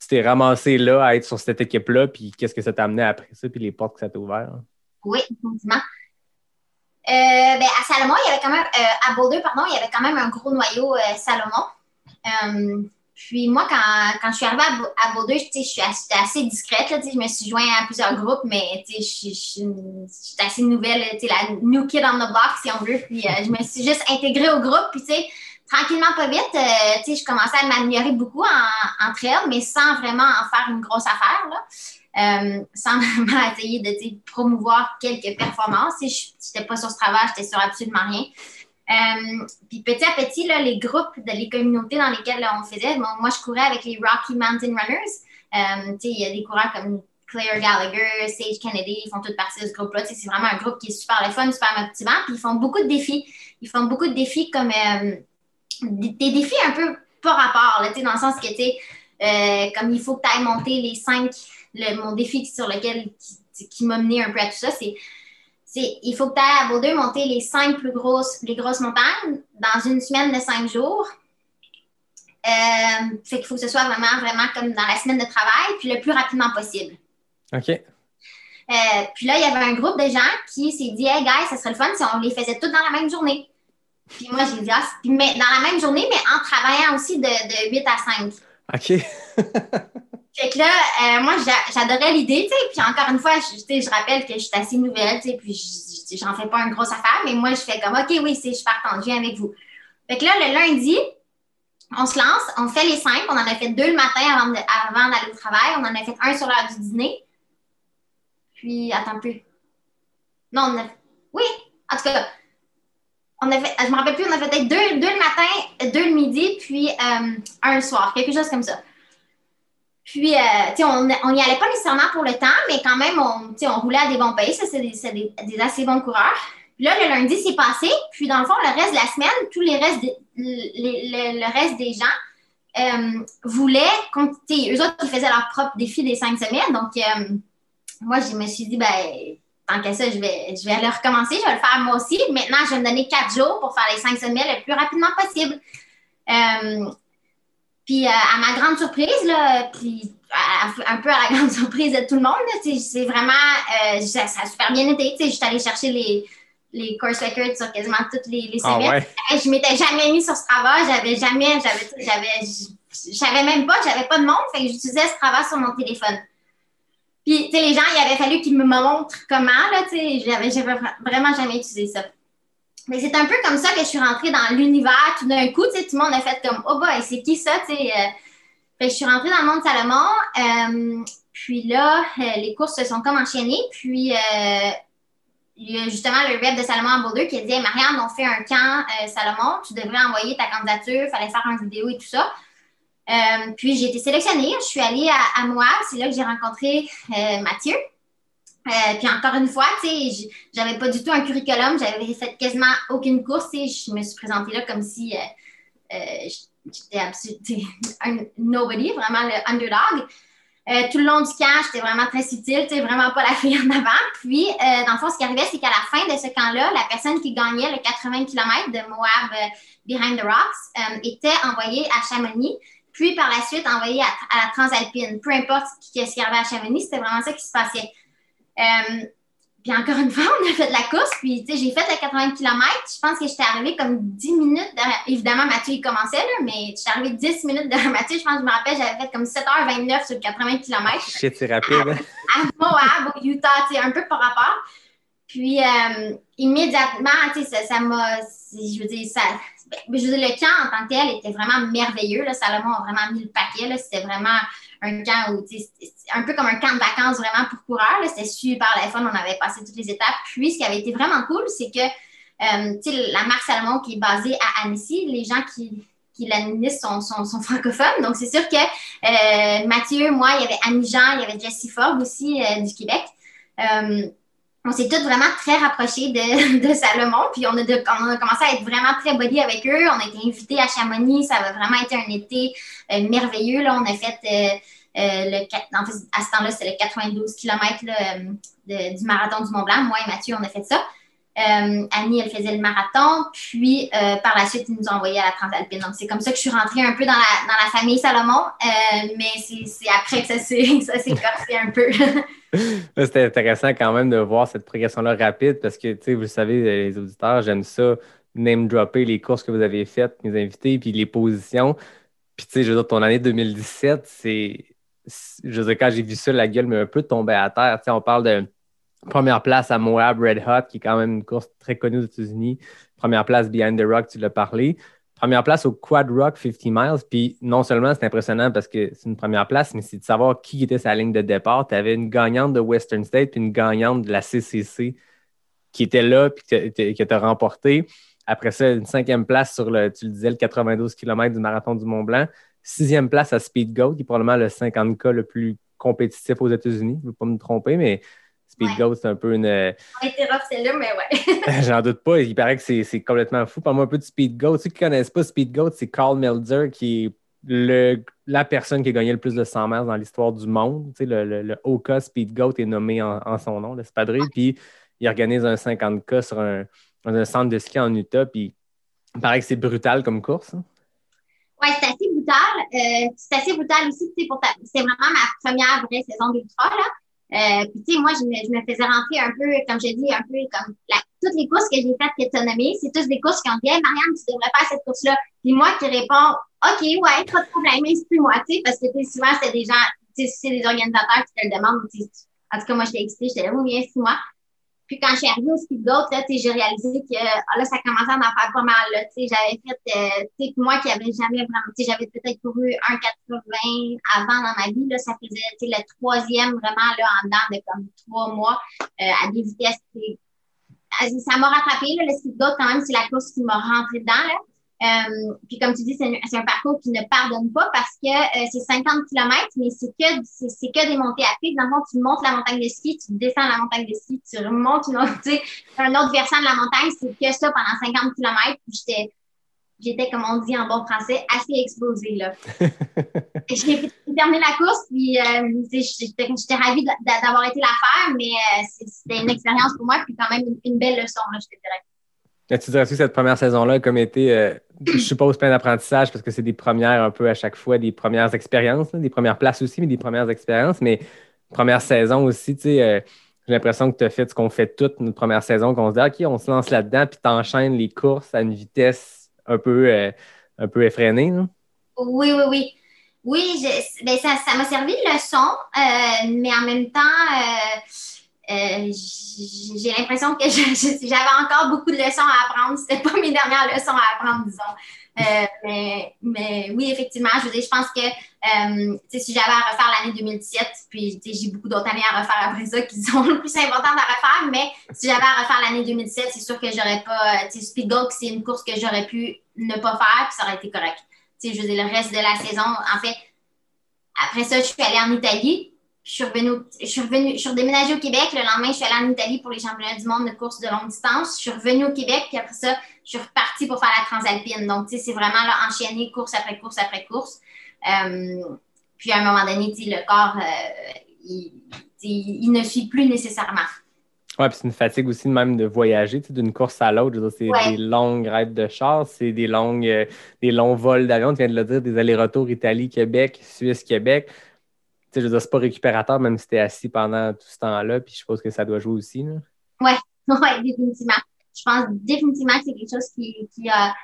tu t'es ramassé là à être sur cette équipe-là, puis qu'est-ce que ça t'a amené après ça, puis les portes que ça t'a ouvert. Oui, effectivement. Euh, ben, à Salomon, il y avait quand même, euh, à Boulder, pardon, il y avait quand même un gros noyau euh, Salomon. puis moi, quand, quand je suis arrivée à, Boulder, je suis assez, discrète. Là, je me suis jointe à plusieurs groupes, mais je suis assez nouvelle, la new kid on the block, si on veut. Puis je me suis juste intégrée au groupe. Puis, tranquillement, pas vite, je commençais à m'améliorer beaucoup en, en trail, mais sans vraiment en faire une grosse affaire. Là. Euh, sans <laughs> vraiment essayer de promouvoir quelques performances. Je n'étais pas sur ce travail, j'étais sur absolument rien. Euh, puis petit à petit, là, les groupes, de, les communautés dans lesquelles on faisait, moi je courais avec les Rocky Mountain Runners. Euh, il y a des coureurs comme Claire Gallagher, Sage Kennedy, ils font toutes partie de ce groupe-là. C'est vraiment un groupe qui est super le fun, super motivant. Puis ils font beaucoup de défis. Ils font beaucoup de défis comme des, défis un peu pas rapport, là, dans le sens que, tu comme il faut que tu ailles monter les cinq mon défi sur lequel qui, m'a mené un peu à tout ça, c'est il faut que tu ailles à Boulder monter les cinq plus grosses, les grosses montagnes dans une semaine de cinq jours. Euh, fait qu'il faut que ce soit vraiment, vraiment comme dans la semaine de travail, puis le plus rapidement possible. OK. Euh, puis là, il y avait un groupe de gens qui s'est dit, hey, guys, ça serait le fun si on les faisait toutes dans la même journée. Puis moi, j'ai dit, ah, mais dans la même journée, mais en travaillant aussi de, de 8 à 5. OK. <laughs> Fait que là, euh, moi, j'adorais l'idée, tu sais. Puis encore une fois, je, je rappelle que je suis assez nouvelle, tu sais, puis j'en fais pas une grosse affaire, mais moi, je fais comme, OK, oui, je partante, je viens avec vous. Fait que là, le lundi, on se lance, on fait les cinq. On en a fait deux le matin avant, avant d'aller au travail. On en a fait un sur l'heure du dîner. Puis, attends un peu. Non, on a Oui, en tout cas, on a fait, je me rappelle plus, on a fait deux, deux le matin, deux le midi, puis euh, un le soir, quelque chose comme ça. Puis, euh, on n'y allait pas nécessairement pour le temps, mais quand même, on, on roulait à des bons pays. Ça, c'est des, assez bons coureurs. Puis là, le lundi, c'est passé. Puis, dans le fond, le reste de la semaine, tous les restes le, reste des gens euh, voulaient, eux autres, ils faisaient leur propre défi des cinq semaines. Donc, euh, moi, je me suis dit, ben, tant qu'à ça, je vais, je vais le recommencer. Je vais le faire moi aussi. Maintenant, je vais me donner quatre jours pour faire les cinq semaines le plus rapidement possible. Puis euh, à ma grande surprise, là, puis un peu à la <laughs> grande surprise de tout le monde, c'est vraiment, euh, ça, a super bien été. Je suis allée chercher les, les course records sur quasiment toutes les, les semaines. Ah Je m'étais jamais mis sur ce travail, j'avais jamais, j'avais, j'avais, je savais même pas, j'avais pas de monde, fait que j'utilisais ce travail sur mon téléphone. Puis, tu sais, les gens, il avait fallu qu'ils me montrent comment, là, tu sais, j'avais vraiment jamais utilisé ça. Mais c'est un peu comme ça que je suis rentrée dans l'univers tout d'un coup. Tout le monde a fait comme Oh boy, c'est qui ça? Euh? je suis rentrée dans le monde Salomon. Euh, puis là, euh, les courses se sont comme enchaînées. Puis il y a justement le rep de Salomon à Boulder qui a dit Marianne, on fait un camp Salomon, tu devrais envoyer ta candidature, il fallait faire une vidéo et tout ça. puis j'ai été sélectionnée, je suis allée à, à Moab, c'est là que j'ai rencontré Mathieu. Euh, puis encore une fois, tu sais, j'avais pas du tout un curriculum, j'avais fait quasiment aucune course, tu je me suis présentée là comme si euh, euh, j'étais absolument <laughs> un nobody, vraiment le underdog. tout le long du camp, j'étais vraiment très subtile, tu vraiment pas la fille en avant. Puis, dans le fond, ce qui arrivait, c'est qu'à la fin de ce camp-là, la personne qui gagnait le 80 km de Moab Behind the Rocks était envoyée à Chamonix, puis par la suite envoyée à, à la Transalpine. Peu importe ce qui arrivait à Chamonix, c'était vraiment ça qui se passait. Euh, puis encore une fois, <laughs> on a fait de la course, puis tu sais, j'ai fait les 80 km. Je pense que j'étais arrivée comme 10 minutes derrière. Évidemment, Mathieu, il commençait, là, mais j'étais arrivée 10 minutes derrière <laughs> Mathieu. Je pense que je me rappelle, j'avais fait comme 7h29 sur 80 km. Shit, c'est rapide. hein? À Moab, au Utah, tu sais, un peu par rapport. Puis, euh, immédiatement, tu sais, ça m'a. je veux dire, ça. ben, Je veux dire, le camp en tant que tel était vraiment merveilleux. Là. Salomon a vraiment mis le paquet. C'était vraiment un camp où, un peu comme un camp de vacances vraiment pour coureurs. C'était super le fun. On avait passé toutes les étapes. Puis, ce qui avait été vraiment cool, c'est que, euh, la marque Salomon qui est basée à Annecy, les gens qui, qui l'administrent sont, sont, sont francophones. Donc, c'est sûr que euh, Mathieu, moi, il y avait Annie Jean, il y avait Jessie Fogg aussi euh, du Québec. On s'est tous vraiment très rapprochés de, <laughs> de Salomon, puis on a, on a commencé à être vraiment très buddy avec eux. On a été invités à Chamonix, ça a vraiment été un été euh, merveilleux. Là. On a fait, euh, euh, le, en fait, à ce temps-là, c'était le 92 km du marathon du Mont-Blanc. Moi et Mathieu, on a fait ça. Euh, Annie, elle faisait le marathon, puis euh, par la suite, ils nous ont envoyés à la Transalpine. Donc, c'est comme ça que je suis rentrée un peu dans la, famille Salomon, euh, mais c'est après que <laughs> ça s'est corsé un peu. <laughs> C'était intéressant quand même de voir cette progression-là rapide parce que, tu sais, vous le savez, les auditeurs, j'aime ça, name dropper les courses que vous avez faites, mes invités, puis les positions. Puis, tu sais, je veux dire, ton année 2017, c'est. Je veux dire, quand j'ai vu ça, la gueule m'a un peu tombé à terre. Tu sais, on parle de première place à Moab Red Hot, qui est quand même une course très connue aux États-Unis. Première place Behind the Rock, tu l'as parlé. Première place au Quad Rock 50 miles. Puis non seulement c'est impressionnant parce que c'est une première place, mais c'est de savoir qui était sa ligne de départ. Tu avais une gagnante de Western State puis une gagnante de la CCC qui était là puis tu as remporté. Après ça, une cinquième place sur le, tu le disais, le 92 km du marathon du Mont Blanc. Sixième place à Speed qui est probablement le 50K le plus compétitif aux États-Unis. Je ne veux pas me tromper, mais Speed Ouais. Goat, c'est un peu une. On rough celle-là, mais ouais. <laughs> <laughs> J'en doute pas. Il paraît que c'est complètement fou. Parle-moi un peu de Speed Goat. Ceux qui ne connaissent pas Speed Goat, c'est Carl Melzer qui est le, la personne qui a gagné le plus de 100 miles dans l'histoire du monde. Tu sais, le, le, le Oka Speed Goat est nommé en, en son nom, l'espadrille. Puis il organise un 50K sur un, dans un centre de ski en Utah. Puis il paraît que c'est brutal comme course. hein. Ouais, c'est assez brutal. Euh, c'est assez brutal aussi, tu sais, pour ta... c'est vraiment ma première vraie saison d'ultra. Euh, puis, tu sais, moi, je me, je me faisais rentrer un peu, comme je dis, un peu comme toutes les courses que j'ai faites que tu as nommées, c'est tous des courses qui ont dit, Marianne, tu devrais faire cette course-là. Puis moi qui réponds, OK, ouais, pas de problème, inspire-moi, tu sais, parce que, souvent, c'est des gens, tu sais, c'est des organisateurs qui te le demandent. En tout cas, moi, j'étais excitée, j'étais là, oui, inspire-moi. Puis quand je suis arrivée au speed goat, là, j'ai réalisé que ah, là, ça commençait à m'en faire pas mal. Là, j'avais fait, euh, moi qui avais jamais vraiment, j'avais peut-être couru 1,80 avant dans ma vie, là, ça faisait, tu sais, le troisième vraiment là en dedans de comme trois mois euh, à des vitesses. ah, Ça m'a rattrapé, là, le speed goat quand même, c'est la course qui m'a rentré dedans. Là. Euh, puis comme tu dis, c'est un, parcours qui ne pardonne pas parce que euh, c'est 50 km, mais c'est que c'est que des montées à pic. Dans le fond, tu montes la montagne de ski, tu descends la montagne de ski, tu remontes une autre, <laughs> un autre versant de la montagne, c'est que ça pendant 50 km. J'étais, j'étais, comme on dit en bon français, assez explosée, là. <laughs> J'ai terminé la course, puis euh, j'étais j'étais ravie d'a- d'a- d'avoir été la faire, mais euh, c'était une expérience pour moi, puis quand même une, une belle leçon, là, je te dirais. Tu dirais que cette première saison-là comme été, euh, je suppose, plein d'apprentissage parce que c'est des premières un peu à chaque fois, des premières expériences, des premières places aussi, mais des premières expériences. Mais première saison aussi, tu sais, euh, j'ai l'impression que tu as fait ce qu'on fait toute notre première saison, qu'on se dit, OK, on se lance là-dedans, puis tu enchaînes les courses à une vitesse un peu, euh, un peu effrénée. Oui, oui, oui. Oui, ben ça, m'a servi de leçon, mais en même temps, euh, j'ai l'impression que j'avais encore beaucoup de leçons à apprendre. C'était pas mes dernières leçons à apprendre, disons. Euh, mais, mais oui, effectivement, je je pense que euh, si j'avais à refaire l'année 2017, puis j'ai beaucoup d'autres années à refaire après ça qui sont <laughs> le plus importantes à refaire, mais si j'avais à refaire l'année 2017, c'est sûr que j'aurais pas. Speed Goat, c'est une course que j'aurais pu ne pas faire, puis ça aurait été correct. Tu sais, je veux dire, le reste de la saison, en fait, après ça, je suis allée en Italie. Je suis revenue, je suis revenue, je suis redéménagée au Québec. Le lendemain, je suis allée en Italie pour les championnats du monde de course de longue distance. Je suis revenue au Québec, puis après ça, je suis repartie pour faire la transalpine. Donc, tu sais, c'est vraiment là, enchaîner course après course après course. Euh, puis à un moment donné, tu sais, le corps, euh, il, il ne suit plus nécessairement. Ouais, puis c'est une fatigue aussi de même de voyager, tu sais, d'une course à l'autre. C'est Ouais. des longues raids de char, c'est des longues, euh, des longs vols d'avion, tu viens de le dire, des allers-retours Italie-Québec, Suisse-Québec. Tu je veux dire, c'est pas récupérateur, même si t'es assis pendant tout ce temps-là, puis je suppose que ça doit jouer aussi. Là. Ouais, <laughs> ouais, définitivement. Je pense définitivement que c'est quelque chose qui, qui a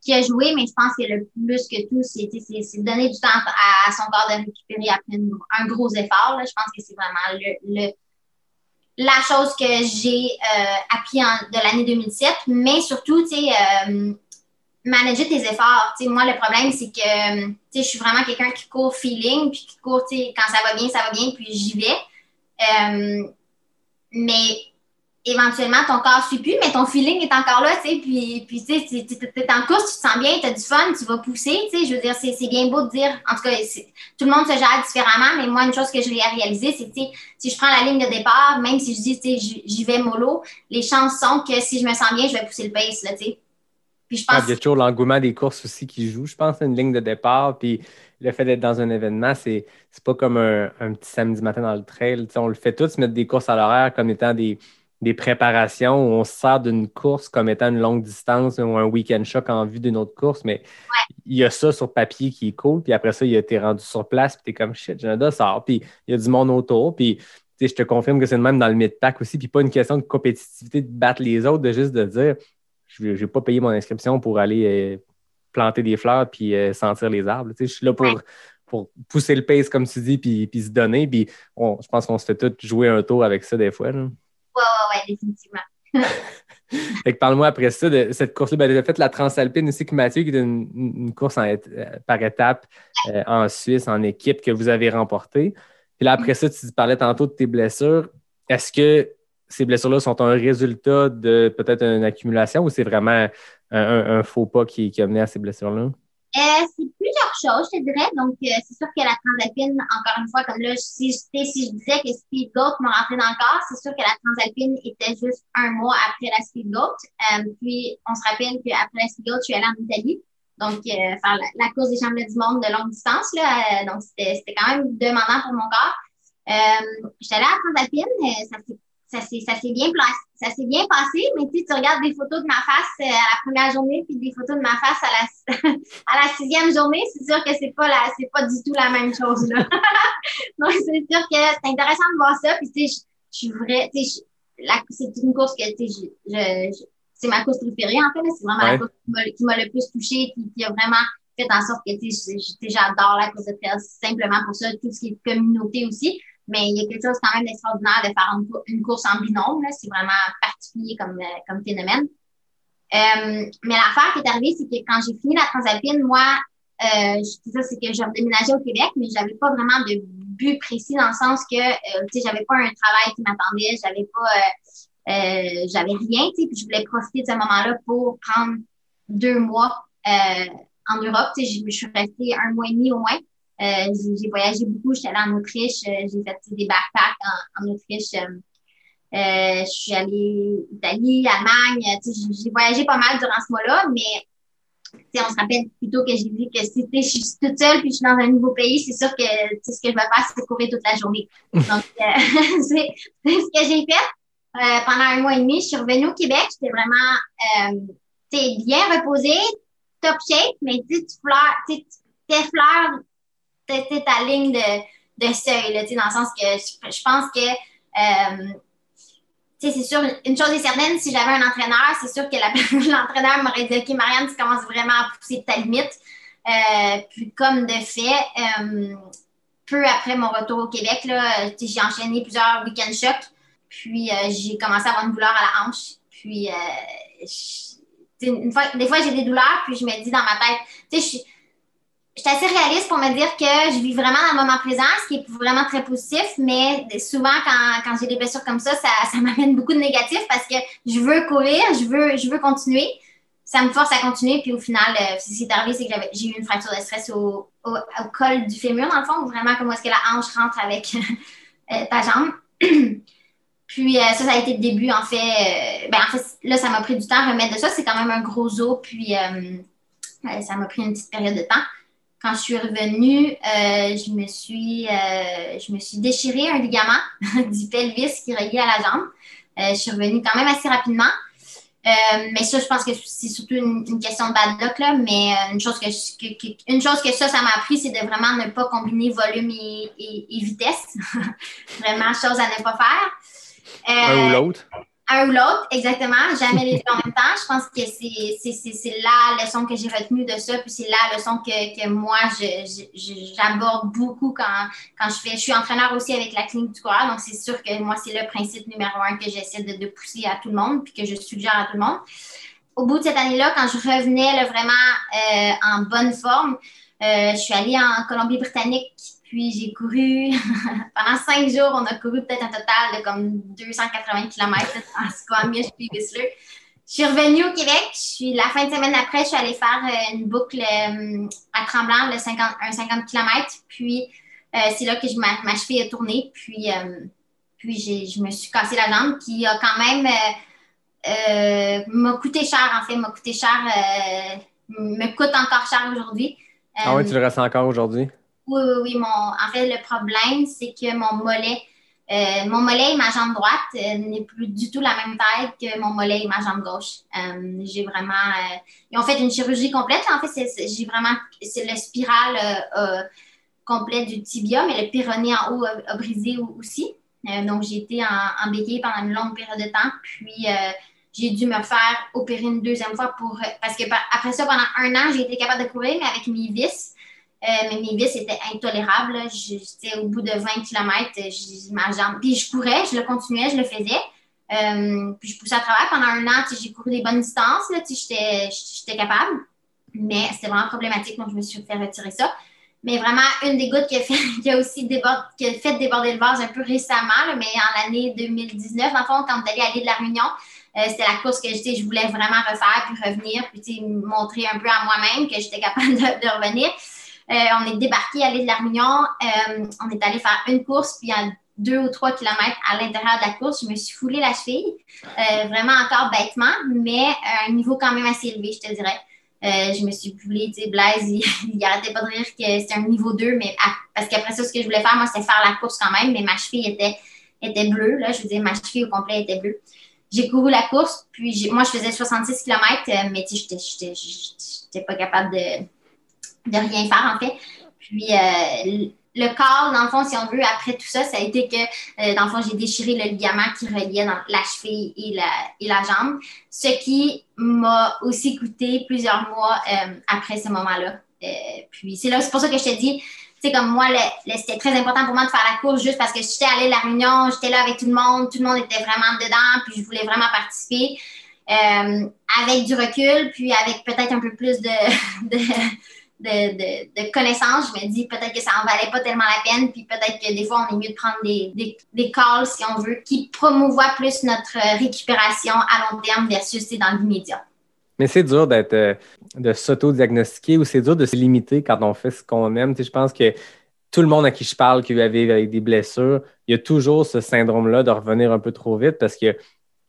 qui a joué, mais je pense que le plus que tout, c'est de donner du temps à, son corps de récupérer après un gros effort. Là. Je pense que c'est vraiment le, le, la chose que j'ai euh, appris en, de l'année 2007, mais surtout, tu sais, euh, manager tes efforts. Tu sais, moi, le problème, c'est que sais, je suis vraiment quelqu'un qui court feeling, puis qui court, quand ça va bien, ça va bien, puis j'y vais. Euh, mais éventuellement, ton corps ne suit plus, mais ton feeling est encore là, puis, puis tu es en course, tu te sens bien, tu as du fun, tu vas pousser, je veux dire, c'est bien beau de dire, en tout cas, tout le monde se gère différemment, mais moi, une chose que je l'ai réalisé, c'est, sais, si je prends la ligne de départ, même si je dis, j'y vais mollo, les chances sont que si je me sens bien, je vais pousser le pace, là, tu sais. Puis je pense... il y a toujours l'engouement des courses aussi qui joue, je pense, une ligne de départ, puis le fait d'être dans un événement, c'est pas comme un, un, petit samedi matin dans le trail, on le fait tous, mettre des courses à l'horaire comme étant des des préparations où on se sert d'une course comme étant une longue distance ou un week-end choc en vue d'une autre course, mais il y a ça sur papier qui est cool, puis après ça, été rendu sur place, puis t'es comme shit, Janada sort, puis il y a du monde autour, puis je te confirme que c'est le même dans le mid-pack aussi, puis pas une question de compétitivité de battre les autres, de juste de dire je vais pas payer mon inscription pour aller euh, planter des fleurs puis euh, sentir les arbres. Je suis là pour, pour pousser le pace, comme tu dis, puis, puis se donner. Puis je pense qu'on se fait tout jouer un tour avec ça des fois. Là. Ouais, ouais, ouais, définitivement. <laughs> fait que parle-moi après ça de cette course-là. Ben, déjà fait la Transalpine aussi que Mathieu, qui est une, course euh, par étape euh, en Suisse, en équipe que vous avez remportée. Puis là, après ça, tu parlais tantôt de tes blessures. Est-ce que ces blessures-là sont un résultat de peut-être une accumulation ou c'est vraiment un, faux pas qui, qui, a mené à ces blessures-là? Euh, c'est plusieurs choses, je te dirais. Donc, euh, c'est sûr que la transalpine, encore une fois, comme là, si, je disais que Speed Goat m'a rentré dans le corps, c'est sûr que la transalpine était juste un mois après la Speed Goat. Euh, puis, on se rappelle qu'après la Speed Goat, je suis allée en Italie. Donc, faire la, course des championnats du monde de longue distance, là. donc, c'était quand même demandant pour mon corps. Euh, j'étais allée à la transalpine, ça s'est ça s'est bien ça s'est bien passé, mais tu, tu regardes des photos de ma face euh, à la première journée puis des photos de ma face à la, <laughs> à la sixième journée, c'est sûr que c'est pas la, c'est pas du tout la même chose, là. <laughs> Donc, c'est sûr que c'est intéressant de voir ça, puis tu sais, je suis vrai, tu sais, c'est une course que, tu sais, je, c'est ma course préférée, en fait, c'est vraiment la course qui m'a le plus touchée, qui, qui a vraiment fait en sorte que, tu sais, j'adore la course de trail simplement pour ça, tout ce qui est communauté aussi. Mais il y a quelque chose quand même d'extraordinaire de faire une, course en binôme. C'est vraiment particulier comme, euh, comme phénomène. Euh, mais l'affaire qui est arrivée, c'est que quand j'ai fini la Transalpine, moi, euh, ça, c'est que j'ai redéménagé au Québec, mais j'avais pas vraiment de but précis dans le sens que, euh, tu sais, j'avais pas un travail qui m'attendait, j'avais pas, euh, euh j'avais rien, tu sais, puis je voulais profiter de ce moment-là pour prendre deux mois en Europe, tu sais, je suis restée un mois et demi au moins. Euh, j'ai voyagé beaucoup. J'étais allée en Autriche. Euh, j'ai fait des backpacks en, Autriche. Euh, je suis allée Italie, Allemagne. J'ai voyagé pas mal durant ce mois-là, mais on se rappelle plutôt que j'ai dit que si je suis toute seule puis je suis dans un nouveau pays, c'est sûr que ce que je vais faire, c'est courir toute la journée. <laughs> Donc, <laughs> c'est ce que j'ai fait. pendant un mois et demi, je suis revenue au Québec. J'étais vraiment bien reposée, top shape, mais tu fleurs, tu fleurs ta ligne de, seuil, là, dans le sens que je, pense que, euh, c'est sûr, une chose est certaine, si j'avais un entraîneur, c'est sûr que <laughs> l'entraîneur m'aurait dit, OK, Marianne, tu commences vraiment à pousser ta limite. Euh, puis comme de fait, euh, peu après mon retour au Québec, j'ai enchaîné plusieurs week-end chocs. Puis j'ai commencé à avoir une douleur à la hanche. Puis une fois, des fois, j'ai des douleurs, puis je me dis dans ma tête, tu sais, suis assez réaliste pour me dire que je vis vraiment dans le moment présent, ce qui est vraiment très positif, mais souvent, quand, quand j'ai des blessures comme ça, ça, m'amène beaucoup de négatifs parce que je veux courir, je veux, je veux continuer. Ça me force à continuer, puis au final, euh, ce qui est arrivé, c'est que j'ai eu une fracture de stress au, au, col du fémur, dans le fond, vraiment comme est-ce que la hanche rentre avec <laughs> euh, ta jambe. <clears throat> puis euh, ça, ça a été le début, en fait. ben, en fait, là, ça m'a pris du temps à remettre de ça. C'est quand même un gros os, puis ça m'a pris une petite période de temps quand je suis revenue, euh, je me suis, euh, je me suis un ligament <laughs> du pelvis qui reliait à la jambe. Euh, je suis revenue quand même assez rapidement. mais ça, je pense que c'est surtout une, question de bad luck, là. Mais une chose que, une chose que ça, ça m'a appris, c'est de vraiment ne pas combiner volume et, vitesse. <laughs> vraiment, chose à ne pas faire. un ou l'autre. Un ou l'autre, exactement. Jamais les deux en même temps. Je pense que c'est la leçon que j'ai retenue de ça, puis c'est la leçon que, que moi, j'aborde beaucoup quand, quand je fais. Je suis entraîneur aussi avec la clinique du coureur, donc c'est sûr que moi, c'est le principe numéro un que j'essaie de, pousser à tout le monde, puis que je suggère à tout le monde. Au bout de cette année-là, quand je revenais vraiment euh, en bonne forme, euh, je suis allée en Colombie-Britannique puis j'ai couru <laughs> pendant cinq jours, on a couru peut-être un total de comme 280 km en Squamish puis Whistler. Je suis revenue au Québec. Je suis, la fin de semaine après, je suis allée faire euh, une boucle euh, à Tremblant, le 50, un 50 km. Puis euh, c'est là que je, ma, ma cheville a tourné. Puis, puis je me suis cassé la jambe, qui a quand même m'a coûté cher, en fait, m'a coûté cher, me coûte encore cher aujourd'hui. ah oui, tu le ressens encore aujourd'hui? Oui, oui, oui. Mon, en fait, le problème, c'est que mon mollet, euh, mon mollet et ma jambe droite euh, n'est plus du tout la même taille que mon mollet et ma jambe gauche. Euh, j'ai vraiment. ils ont fait une chirurgie complète. En fait, j'ai vraiment. C'est le spiral complet du tibia, mais le pyrénées en haut a, brisé aussi. donc, j'ai été en, en, pendant une longue période de temps. Puis, j'ai dû me faire opérer une deuxième fois pour. Parce que après ça, pendant un an, j'ai été capable de courir, avec mes vis. Euh, mais mes vis étaient intolérables. J'étais au bout de 20 km, ma jambe. Puis je courais, je le continuais, je le faisais. Euh, puis je poussais à travers. Pendant un an, j'ai couru des bonnes distances. J'étais capable. Mais c'était vraiment problématique, donc je me suis fait retirer ça. Mais vraiment, une des gouttes qui a fait, <laughs> aussi débord, qui a fait déborder le vase un peu récemment, mais en l'année 2019, dans le fond, quand on est allé à de la Réunion, euh, c'était la course que je voulais vraiment refaire, puis revenir, puis montrer un peu à moi-même que j'étais capable de revenir. Euh, on est débarqué à l'île de la Réunion. Euh, on est allé faire une course, puis à deux ou trois kilomètres à l'intérieur de la course, je me suis foulé la cheville, euh, vraiment encore bêtement, mais à un niveau quand même assez élevé, je te dirais. je me suis foulée, tu sais, Blaise, il, <laughs> il, arrêtait pas de rire que c'était un niveau 2, mais parce qu'après ça, ce que je voulais faire, moi, c'était faire la course quand même, mais ma cheville était, était bleue, là, je veux dire, ma cheville au complet était bleue. J'ai couru la course, puis moi, je faisais 66 km, mais tu sais, j'étais pas capable de de rien faire, en fait. Puis, euh, le corps, dans le fond, si on veut, après tout ça, ça a été que, euh, dans le fond, j'ai déchiré le ligament qui reliait dans la cheville et la, jambe, ce qui m'a aussi coûté plusieurs mois euh, après ce moment-là. puis, c'est là, c'est pour ça que je te dis, tu sais, comme moi, c'était très important pour moi de faire la course juste parce que j'étais allée à la réunion, j'étais là avec tout le monde, tout le monde était vraiment dedans, puis je voulais vraiment participer. avec du recul, puis avec peut-être un peu plus de, <laughs> connaissances, je me dis peut-être que ça en valait pas tellement la peine, puis peut-être que des fois, on est mieux de prendre des, des, calls, si on veut, qui promouvoient plus notre récupération à long terme versus dans l'immédiat. Mais c'est dur d'être euh, de s'auto-diagnostiquer ou c'est dur de se limiter quand on fait ce qu'on aime. je pense que tout le monde à qui je parle qui avait avec des blessures, il y a toujours ce syndrome-là de revenir un peu trop vite parce que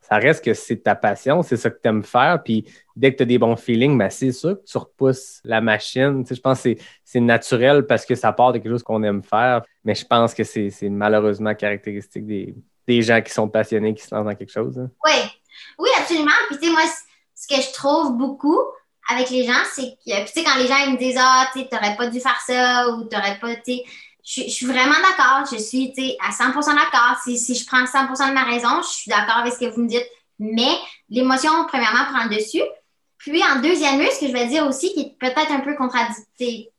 ça reste que c'est ta passion, c'est ça que tu aimes faire. Puis dès que tu as des bons feelings, ben c'est sûr que tu repousses la machine. je pense que c'est naturel parce que ça part de quelque chose qu'on aime faire. Mais je pense que c'est malheureusement caractéristique des, gens qui sont passionnés, qui se lancent dans quelque chose. Hein. Oui, oui, absolument. Puis tu sais, moi, ce que je trouve beaucoup avec les gens, c'est que, tu sais, quand les gens me disent, ah, tu n'aurais pas dû faire ça ou tu n'aurais pas, tu je, suis vraiment d'accord. Je suis à 100% d'accord. Si, je prends 100% de ma raison, je suis d'accord avec ce que vous me dites. Mais l'émotion, premièrement, prend le dessus. Puis, en deuxième lieu, ce que je vais dire aussi, qui est peut-être un peu controversé,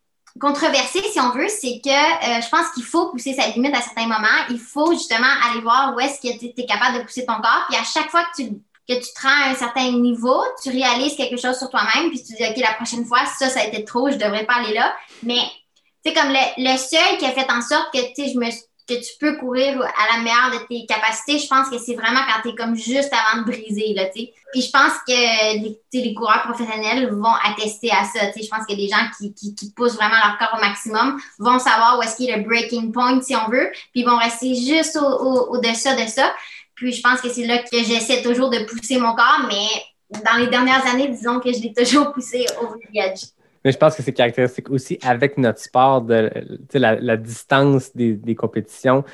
si on veut, c'est que euh, je pense qu'il faut pousser sa limite à certains moments. Il faut justement aller voir où est-ce que tu es capable de pousser ton corps. Puis, à chaque fois que tu, que tu te rends à un certain niveau, tu réalises quelque chose sur toi-même. Puis, tu dis, OK, la prochaine fois, ça, ça a été trop, je devrais pas aller là. Mais c'est comme le, seul qui a fait en sorte que, je me, que tu peux courir à la meilleure de tes capacités, je pense que c'est vraiment quand tu es comme juste avant de briser, là, Puis je pense que les, les coureurs professionnels vont attester à ça, Je pense que les gens qui, qui, poussent vraiment leur corps au maximum vont savoir où est-ce qu'il y a le breaking point, si on veut, puis ils vont rester juste au-dessus de ça. Puis je pense que c'est là que j'essaie toujours de pousser mon corps, mais dans les dernières années, disons que je l'ai toujours poussé au edge. Mais je pense que c'est caractéristique aussi avec notre sport, de la, la distance des, des, compétitions.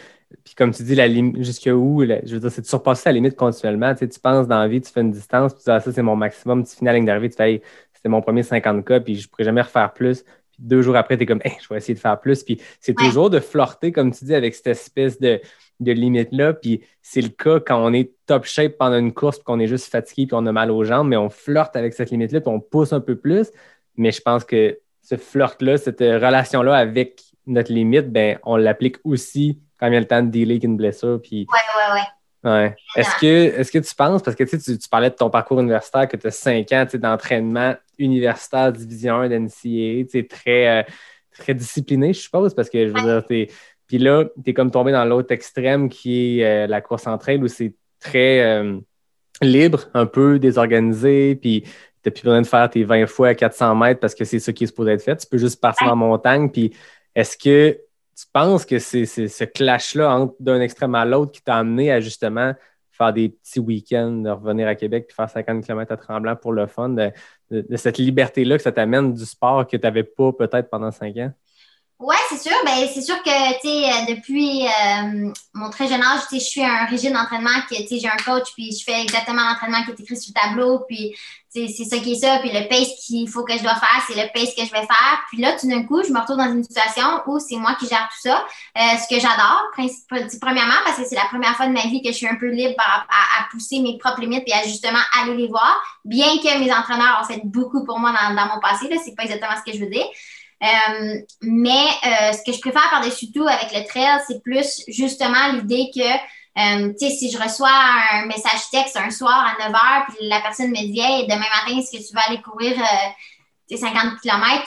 Puis comme tu dis, la jusqu'où, je veux dire, c'est de surpasser la limite continuellement. Tu, sais, tu penses dans la vie, tu fais une distance, puis tu dis, ah, ça, c'est mon maximum. Tu finis à la ligne d'arrivée, tu fais, hey, c'était mon premier 50K, puis je ne pourrais jamais refaire plus. Puis deux jours après, tu es comme, je vais essayer de faire plus. Puis c'est toujours de flirter, comme tu dis, avec cette espèce de, de limite-là. Puis c'est le cas quand on est top shape pendant une course, puis qu'on est juste fatigué, puis on a mal aux jambes, mais on flirte avec cette limite-là, puis on pousse un peu plus. Mais je pense que ce flirt-là, cette relation-là avec notre limite, ben, on l'applique aussi quand il y a le temps de dealer avec une blessure. Puis... Ouais, ouais, ouais. Ouais. Est-ce que, est que tu penses, parce que tu, tu parlais de ton parcours universitaire, que tu as cinq ans d'entraînement universitaire, division 1 d'NCAA, très, euh, très discipliné, je suppose, parce que je veux dire, t'es. Puis là, tu es comme tombé dans l'autre extrême qui est euh, la course en trail où c'est très euh, libre, un peu désorganisé, puis tu n'as plus besoin de faire tes 20 fois à 400 mètres parce que c'est ça qui est supposé être fait. Tu peux juste partir en montagne. Puis est-ce que tu penses que c'est ce clash-là d'un extrême à l'autre qui t'a amené à justement faire des petits week-ends, de revenir à Québec puis faire 50 km à Tremblant pour le fun, de, cette liberté-là que ça t'amène du sport que tu n'avais pas peut-être pendant cinq ans? Oui, c'est sûr. Ben, c'est sûr que, tu euh, depuis euh, mon très jeune âge, je suis un régime d'entraînement que, j'ai un coach, puis je fais exactement l'entraînement qui est écrit sur le tableau, puis, c'est ça qui est ça, puis le pace qu'il faut que je dois faire, c'est le pace que je vais faire. Puis là, tout d'un coup, je me retrouve dans une situation où c'est moi qui gère tout ça, euh, ce que j'adore, premièrement, parce que c'est la première fois de ma vie que je suis un peu libre à, à, pousser mes propres limites et à justement aller les voir, bien que mes entraîneurs ont fait beaucoup pour moi dans, dans mon passé, là, c'est pas exactement ce que je veux dire. Euh, mais euh, ce que je préfère par-dessus tout avec le trail, c'est plus justement l'idée que, euh, si je reçois un message texte un soir à 9 h, puis la personne me dit, hey, demain matin, est-ce que tu vas aller courir 50 km?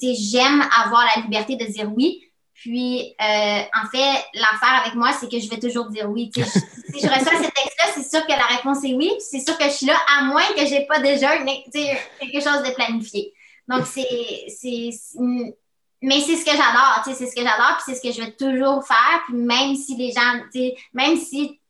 tu sais, j'aime avoir la liberté de dire oui. Puis, en fait, l'affaire avec moi, c'est que je vais toujours dire oui. si je reçois ce texte-là, c'est sûr que la réponse est oui. C'est sûr que je suis là, à moins que je n'ai pas déjà quelque chose de planifié. Donc, c'est. Mais c'est ce que j'adore, tu sais, c'est ce que j'adore, puis c'est ce que je vais toujours faire. Puis même si les gens, tu sais, même si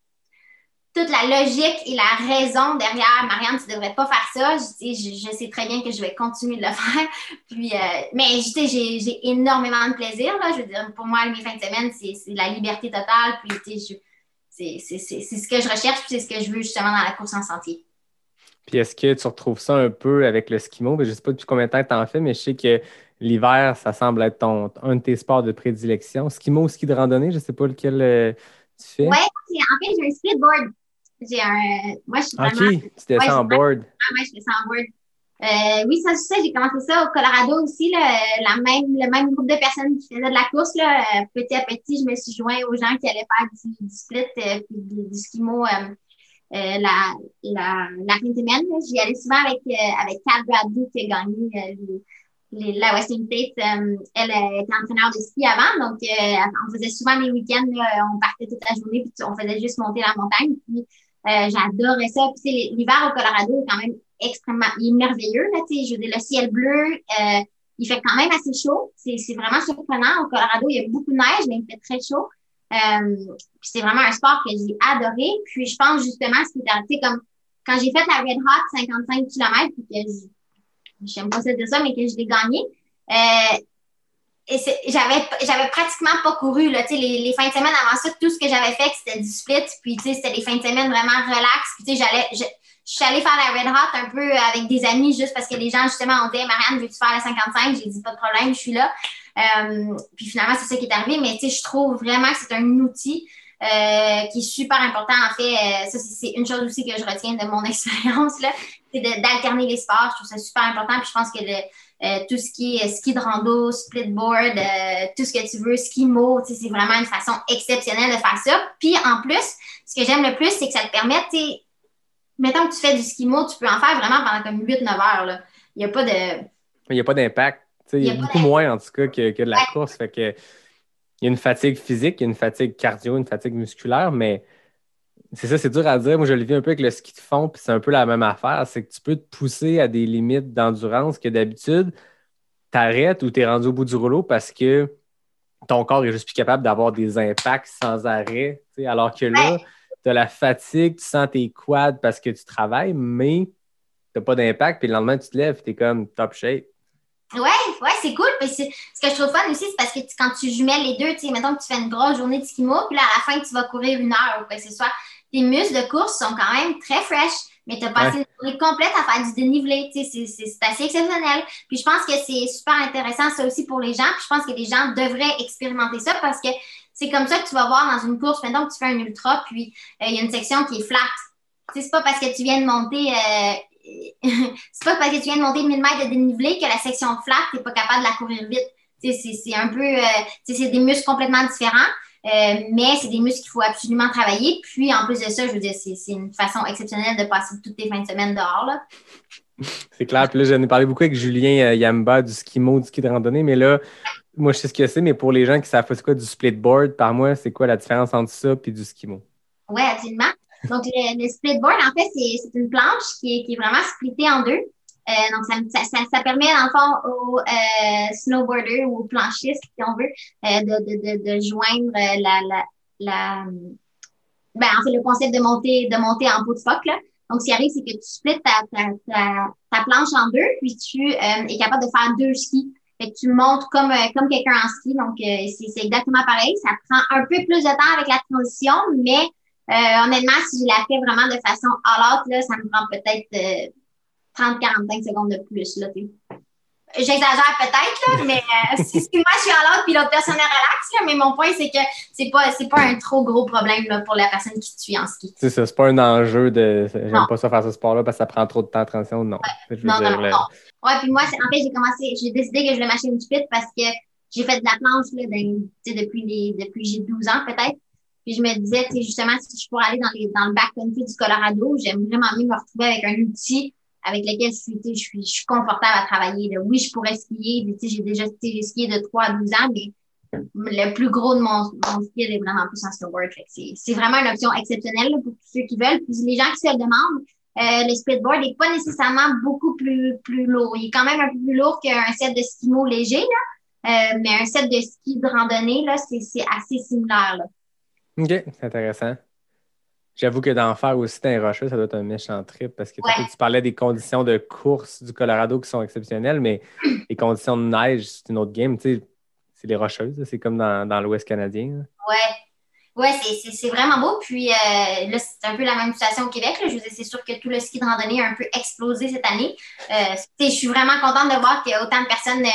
toute la logique et la raison derrière Marianne, tu devrais pas faire ça, je, je, sais très bien que je vais continuer de le <laughs> faire. Puis, euh, mais j'ai énormément de plaisir, là. Je veux dire, pour moi, mes fins de semaine, c'est la liberté totale. Puis, tu sais, c'est ce que je recherche, puis c'est ce que je veux justement dans la course en sentier. Puis est-ce que tu retrouves ça un peu avec le skimo? Ben, je ne sais pas depuis combien de temps tu en fais, mais je sais que l'hiver, ça semble être ton, un de tes sports de prédilection. Skimo ou ski de randonnée, je ne sais pas lequel euh, tu fais. Oui, en fait, j'ai un splitboard. J'ai un. Moi, je suis vraiment. OK, tu descends en board. Ah, ouais, je descens en board. Euh, oui, ça, sais, j'ai commencé ça au Colorado aussi, là, la même, le même groupe de personnes qui faisaient de la course. Là, euh, petit à petit, je me suis joint aux gens qui allaient faire du, du split et du, du skimo euh, la, la, la fin de semaine. J'y allais souvent avec, euh, avec Kat Bradley qui a gagné euh, les, la Western State. elle était entraîneur de ski avant, donc on faisait souvent les week-ends, on partait toute la journée, puis on faisait juste monter la montagne. Puis j'adorais ça. Puis l'hiver au Colorado est quand même extrêmement, il est merveilleux. Là, je veux dire, le ciel bleu, il fait quand même assez chaud. C'est vraiment surprenant. Au Colorado, il y a beaucoup de neige, mais il fait très chaud. Euh, c'est vraiment un sport que j'ai adoré. Puis je pense justement, ce qui est comme quand j'ai fait la Red Hot 55 km, puis que j'aime pas ça de ça, mais que je l'ai gagné, euh, j'avais j'avais pratiquement pas couru là, les, les fins de semaine avant ça, tout ce que j'avais fait, c'était du split, puis c'était des fins de semaine vraiment relax. Puis j'allais, je, je suis allée faire la Red Hot un peu avec des amis juste parce que les gens justement ont dit Marianne, veux-tu faire la 55? J'ai dit pas de problème, je suis là. Euh, puis finalement, c'est ça qui est arrivé. Mais tu sais, je trouve vraiment que c'est un outil euh, qui est super important. En fait, euh, ça, c'est une chose aussi que je retiens de mon <laughs> expérience, là, c'est d'alterner les sports. Je trouve ça super important. Puis je pense que tout ce qui est ski de rando, splitboard, tout ce que tu veux, ski mo, c'est vraiment une façon exceptionnelle de faire ça. Puis en plus, ce que j'aime le plus, c'est que ça te permet, tu mettons que tu fais du ski mo, tu peux en faire vraiment pendant comme 8-9 heures. Là. Il n'y a pas de. Il n'y a pas d'impact. Il y a, beaucoup moins, en tout cas, que, de la course. Fait que, il y a une fatigue physique, il y a une fatigue cardio, une fatigue musculaire, mais c'est ça, c'est dur à dire. Moi, je le vis un peu avec le ski de fond, puis c'est un peu la même affaire. C'est que tu peux te pousser à des limites d'endurance que d'habitude, tu arrêtes ou tu es rendu au bout du rouleau parce que ton corps est juste plus capable d'avoir des impacts sans arrêt. Alors que là, tu as la fatigue, tu sens tes quads parce que tu travailles, mais tu n'as pas d'impact, puis le lendemain, tu te lèves, tu es comme top shape. Ouais, ouais, c'est cool. Puis ce que je trouve fun aussi, c'est parce que quand tu jumelles les deux, tu sais, mettons que tu fais une grosse journée de ski puis là, à la fin, tu vas courir une heure ou quoi que ce soit, tes muscles de course sont quand même très fresh. mais tu as passé une journée complète à faire du dénivelé. C'est assez exceptionnel. Puis je pense que c'est super intéressant, ça aussi, pour les gens. Puis je pense que les gens devraient expérimenter ça parce que c'est comme ça que tu vas voir dans une course, maintenant que tu fais un ultra, puis euh, il y a une section qui est flat. C'est pas parce que tu viens de monter. Euh, <laughs> c'est pas parce que tu viens de monter 1000 mètres de dénivelé que la section flat, tu n'es pas capable de la courir vite. C'est un peu. Euh, c'est des muscles complètement différents. Euh, mais c'est des muscles qu'il faut absolument travailler. Puis, en plus de ça, je veux dire, c'est une façon exceptionnelle de passer toutes tes fins de semaine dehors. Là. <laughs> C'est clair. Puis là, j'en ai parlé beaucoup avec Julien euh, Yamba du ski mot, du ski de randonnée. Mais là, moi, je sais ce que c'est, mais pour les gens qui savent c'est quoi du splitboard, par moi, c'est quoi la différence entre ça et du ski mot? Oui, absolument. Donc, le, le splitboard, en fait, c'est une planche qui est, qui est vraiment splittée en deux. Euh, donc, ça, ça, ça, permet, dans le fond, aux euh, snowboarders ou aux planchistes, si on veut, euh, de, de, de, de, joindre la, la, la ben, en fait, le concept de monter, de monter en pot de phoque, là. Donc, ce qui arrive, c'est que tu splits ta, ta, ta, ta, planche en deux, puis tu euh, es capable de faire deux skis. Fait que tu montes comme, euh, comme quelqu'un en ski. Donc, c'est exactement pareil. Ça prend un peu plus de temps avec la transition, mais honnêtement, si je la fais vraiment de façon all-out, là, ça me prend peut-être 30-45 secondes de plus. Là, J'exagère peut-être, là, mais euh, <laughs> si, moi je suis à l'autre puis l'autre personne est relax, là, mais mon point c'est que c'est pas pas un trop gros problème là, pour la personne qui suit en ski. C'est ça, c'est pas un enjeu de j'aime pas ça faire ce sport-là parce que ça prend trop de temps de transition, non. non, non, non, Ouais, puis moi, en fait, j'ai commencé, j'ai décidé que je voulais m'acheter une spit parce que j'ai fait de la planche là, depuis les depuis j'ai 12 ans peut-être. Puis je me disais, justement, si je pourrais aller dans, les, dans le backcountry du Colorado, j'aime vraiment mieux me retrouver avec un outil avec lesquels je suis, je suis, je suis confortable à travailler. Oui, je pourrais skier. J'ai déjà skié de 3 à 12 ans, mais le plus gros de mon, mon ski est vraiment plus en snowboard. C'est vraiment une option exceptionnelle pour tous ceux qui veulent. Puis les gens qui se le demandent, euh, le speedboard n'est pas nécessairement beaucoup plus, plus lourd. Il est quand même un peu plus lourd qu'un set de skimo léger, là. Euh, mais un set de ski de randonnée, c'est assez similaire. OK, c'est intéressant. J'avoue que d'en faire aussi un rocheux, ça doit être un méchant trip parce que tu parlais des conditions de course du Colorado qui sont exceptionnelles, mais <clears throat> les conditions de neige, c'est une autre game. Tu sais, c'est les rocheuses, c'est comme dans, dans l'Ouest canadien. Oui. Ouais, c'est vraiment beau. Puis euh, là, c'est un peu la même situation au Québec. Je vous c'est sûr que tout le ski de randonnée a un peu explosé cette année. Euh, je suis vraiment contente de voir qu'autant de personnes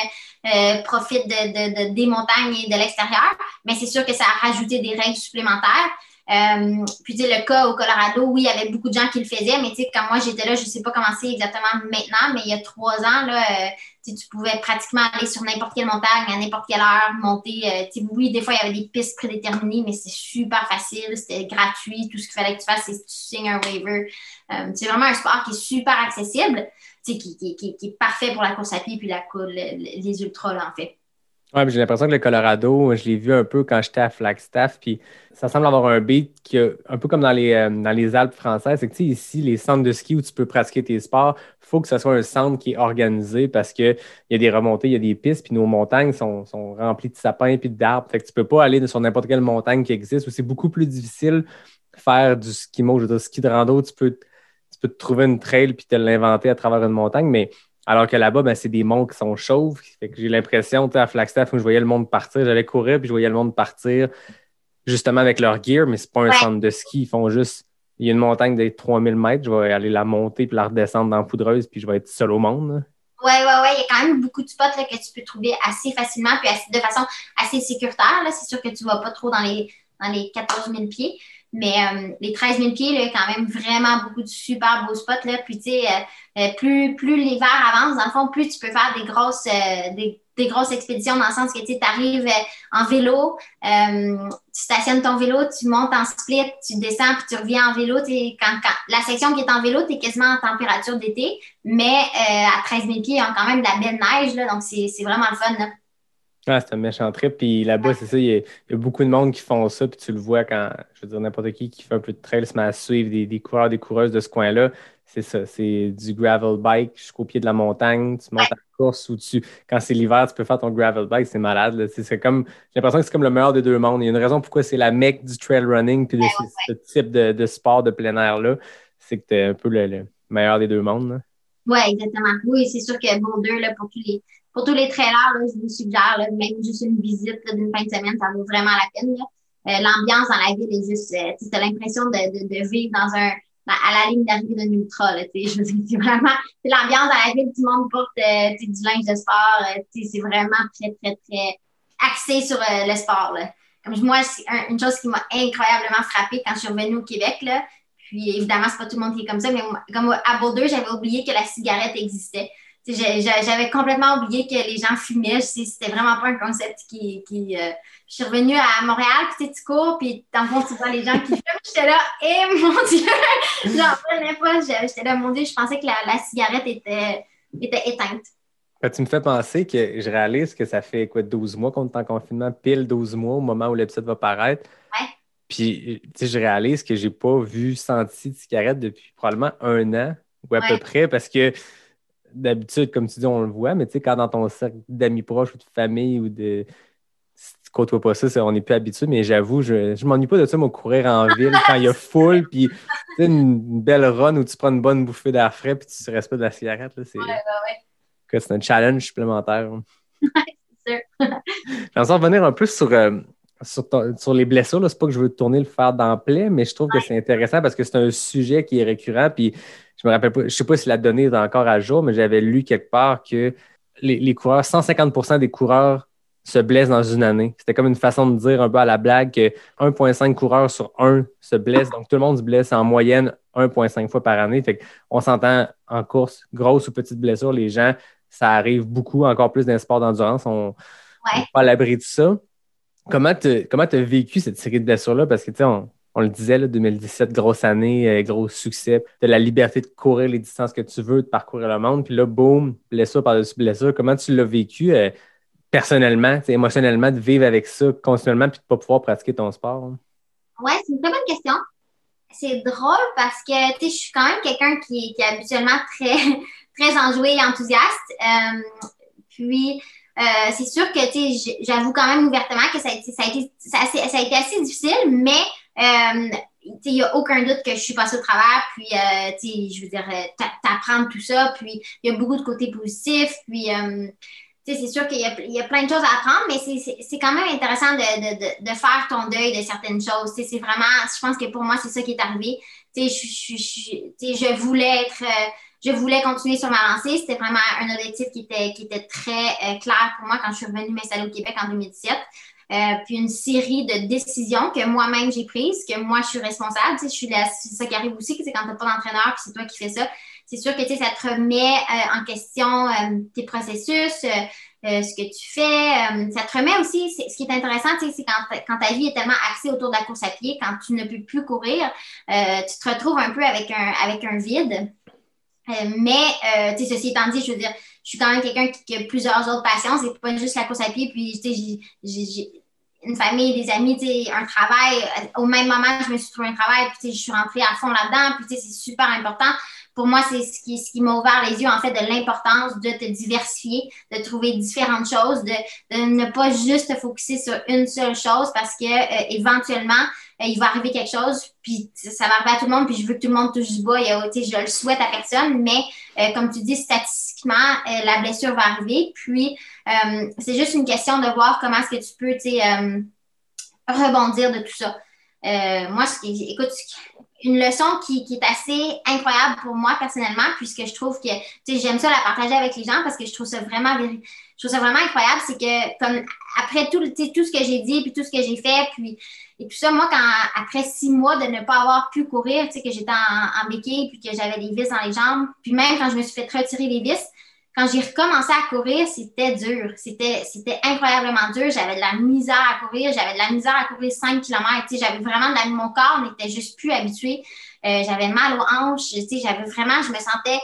euh, profitent de, de, des montagnes et de l'extérieur. Mais c'est sûr que ça a rajouté des règles supplémentaires. Euh, puis, tu sais, le cas au Colorado, oui, il y avait beaucoup de gens qui le faisaient, mais tu sais, quand moi j'étais là, je sais pas comment c'est exactement maintenant, mais il y a trois ans, là, euh, tu pouvais pratiquement aller sur n'importe quelle montagne, à n'importe quelle heure, monter. Euh, oui, des fois, il y avait des pistes prédéterminées, mais c'est super facile, c'était gratuit. Tout ce qu'il fallait que tu fasses, c'est que tu signes un waiver. c'est vraiment un sport qui est super accessible, qui, qui, qui, qui, est parfait pour la course à pied puis la, les ultras, là, en fait. Ouais, j'ai l'impression que le Colorado, je l'ai vu un peu quand j'étais à Flagstaff, puis ça semble avoir un beat qui un peu comme dans les, euh, dans les Alpes françaises. C'est que ici, les centres de ski où tu peux pratiquer tes sports, il faut que ce soit un centre qui est organisé parce qu'il y a des remontées, il y a des pistes, puis nos montagnes sont, sont remplies de sapins puis d'arbres. Fait que tu peux pas aller sur n'importe quelle montagne qui existe, où c'est beaucoup plus difficile faire du ski je veux ski de rando, tu peux, tu peux te trouver une trail puis te l'inventer à travers une montagne, mais alors que là-bas, ben, c'est des monts qui sont chauves. Fait que j'ai l'impression, à Flagstaff, où je voyais le monde partir, j'allais courir, puis je voyais le monde partir justement avec leur gear, mais c'est pas un centre de ski. Ils font juste. Il y a une montagne de 3000 mètres, je vais aller la monter puis la redescendre dans la poudreuse, puis je vais être seul au monde. Oui, oui, oui. Il y a quand même beaucoup de spots là, que tu peux trouver assez facilement, puis de façon assez sécuritaire. C'est sûr que tu ne vas pas trop dans les, les 14 000 pieds. Mais euh, les 13 000 pieds, là, quand même vraiment beaucoup de super beaux spots. Là. Puis, tu sais, euh, euh, plus, plus l'hiver avance, dans le fond, plus tu peux faire des grosses, des, grosses expéditions dans le sens que tu arrives en vélo, tu stationnes ton vélo, tu montes en split, tu descends, puis tu reviens en vélo. Quand, quand, la section qui est en vélo, tu es quasiment en température d'été, mais à 13 000 pieds, il y a quand même de la belle neige. Là, donc, c'est vraiment le fun. Là. Ah, c'est un méchant trip. Puis là-bas, c'est ça, il y, a, beaucoup de monde qui font ça. Puis tu le vois quand, je veux dire, n'importe qui qui fait un peu de trail se met à suivre des, des coureurs, des coureuses de ce coin-là. C'est ça, c'est du gravel bike jusqu'au pied de la montagne. Tu montes à la course ou tu, quand c'est l'hiver, tu peux faire ton gravel bike. C'est malade. C'est comme, j'ai l'impression que c'est comme le meilleur des deux mondes. Il y a une raison pourquoi c'est la mecque du trail running puis de ce, type de, sport de plein air-là. C'est que tu es un peu le, meilleur des deux mondes. Oui, exactement. Oui, c'est sûr que Boulder, là, pour tous les pour tous les trailers, là, je vous suggère, là, même juste une visite d'une fin de semaine, ça vaut vraiment la peine. Euh, L'ambiance dans la ville est juste, euh, tu as l'impression de, de, de, vivre dans un, à la ligne d'arrivée d'un ultra. Là, <laughs> je veux dire, c'est vraiment l'ambiance dans la ville, tout le monde porte euh, du linge de sport. C'est vraiment très, très, très axé sur euh, le sport. Là. Comme moi, c'est une chose qui m'a incroyablement frappée quand je suis revenue au Québec. Là. Puis évidemment, c'est pas tout le monde qui est comme ça, mais comme à Boulder, j'avais oublié que la cigarette existait. J'avais complètement oublié que les gens fumaient. C'était vraiment pas un concept qui. qui euh, je suis revenue à Montréal, puis tu cours, puis dans le fond, tu vois les gens qui fument. J'étais là, et eh, mon Dieu! J'en prenais pas. J'étais là, mon Dieu, je pensais que la, la cigarette était, était éteinte. tu me fais penser que je réalise que ça fait quoi, 12 mois qu'on est en confinement, pile 12 mois au moment où l'épisode va paraître. Ouais. Puis, tu sais, je réalise que j'ai pas vu, senti de cigarette depuis probablement un an ou à peu près parce que d'habitude, comme tu dis, on le voit, mais tu sais, quand dans ton cercle d'amis proches ou de famille ou de. Si tu côtoies pas ça, on n'est plus habitué, mais j'avoue, je, je m'ennuie pas de ça, moi, courir en <laughs> ville quand il y a foule, puis une, une belle run où tu prends une bonne bouffée d'air frais, puis tu ne restes pas de la cigarette. C'est ouais, ouais. c'est un challenge supplémentaire. <laughs> c'est sûr. <laughs> J'aimerais revenir un peu sur. Euh, sur, sur, les blessures, c'est pas que je veux tourner le fer d'emblée, mais je trouve que c'est intéressant parce que c'est un sujet qui est récurrent. Puis je me rappelle pas, je sais pas si la donnée est encore à jour, mais j'avais lu quelque part que les, coureurs, 150% des coureurs se blessent dans une année. C'était comme une façon de dire un peu à la blague que 1,5 coureurs sur 1 se blessent. Donc, tout le monde se blesse en moyenne 1,5 fois par année. Fait on s'entend en course, grosse ou petite blessure, les gens, ça arrive beaucoup, encore plus dans les sports d'endurance. On n'est pas à l'abri de ça. Comment tu as vécu cette série de blessures-là? Parce que, tu sais, on, on le disait, là, 2017, grosse année, euh, gros succès. As la liberté de courir les distances que tu veux, de parcourir le monde. Puis là, boum, blessure par-dessus blessure. Comment tu l'as vécu euh, personnellement, émotionnellement, de vivre avec ça continuellement puis de ne pas pouvoir pratiquer ton sport? Hein? Oui, c'est une très bonne question. C'est drôle parce que je suis quand même quelqu'un qui, est habituellement très, <laughs> très enjoué et enthousiaste. Euh, puis, c'est sûr que j'avoue quand même ouvertement que ça a été, assez difficile, mais il n'y a aucun doute que je suis passée au travers, puis, euh, je veux dire, euh, t'apprendre tout ça, puis il y a beaucoup de côtés positifs, puis, euh, c'est sûr qu'il y, y, a plein de choses à apprendre, mais c'est quand même intéressant de, de, de, faire ton deuil de certaines choses. C'est vraiment, je pense que pour moi, c'est ça qui est arrivé. Je, je, je, je voulais être, je voulais continuer sur ma lancée. C'était vraiment un objectif qui était, qui était très clair pour moi quand je suis revenue m'installer au Québec en 2017. Euh, puis une série de décisions que moi-même j'ai prises, que moi je suis responsable. C'est ça qui arrive aussi, c'est quand tu n'as pas d'entraîneur, puis c'est toi qui fais ça. C'est sûr que tu sais, ça te remet euh, en question euh, tes processus, ce que tu fais. ça te remet aussi, ce qui est intéressant, tu sais, c'est quand, quand ta vie est tellement axée autour de la course à pied, quand tu ne peux plus courir, tu te retrouves un peu avec un, avec un vide. mais, tu sais, ceci étant dit, je veux dire, je suis quand même quelqu'un qui, a plusieurs autres passions. C'est pas juste la course à pied. Puis, tu sais, j'ai une famille, des amis, tu sais, un travail. Au même moment, je me suis trouvé un travail. Puis, tu sais, je suis rentrée à fond là-dedans. Puis, tu sais, c'est super important. Pour moi, c'est ce qui, m'a ouvert les yeux, en fait, de l'importance de te diversifier, de trouver différentes choses, de, ne pas juste te focuser sur une seule chose parce que euh, éventuellement, euh, il va arriver quelque chose, puis ça va arriver à tout le monde, puis je veux que tout le monde touche du bois. je le souhaite à personne, mais euh, comme tu dis, statistiquement, euh, la blessure va arriver. Puis, c'est juste une question de voir comment est-ce que tu peux rebondir de tout ça. moi, qui, écoute, une leçon qui, qui, est assez incroyable pour moi personnellement, puisque je trouve que j'aime ça la partager avec les gens parce que je trouve ça vraiment, je trouve ça vraiment incroyable, c'est que comme après tout, tout ce que j'ai dit, puis tout ce que j'ai fait, puis et tout ça, moi, quand après six mois de ne pas avoir pu courir, tu sais, que j'étais en, en, béquille, puis que j'avais des vis dans les jambes, puis même quand je me suis fait retirer les vis, quand j'ai recommencé à courir, c'était dur. C'était, c'était incroyablement dur. J'avais de la misère à courir. J'avais de la misère à courir 5 km. J'avais vraiment de la, mon corps n'était juste plus habitué. Euh, j'avais mal aux hanches. J'avais vraiment, je me sentais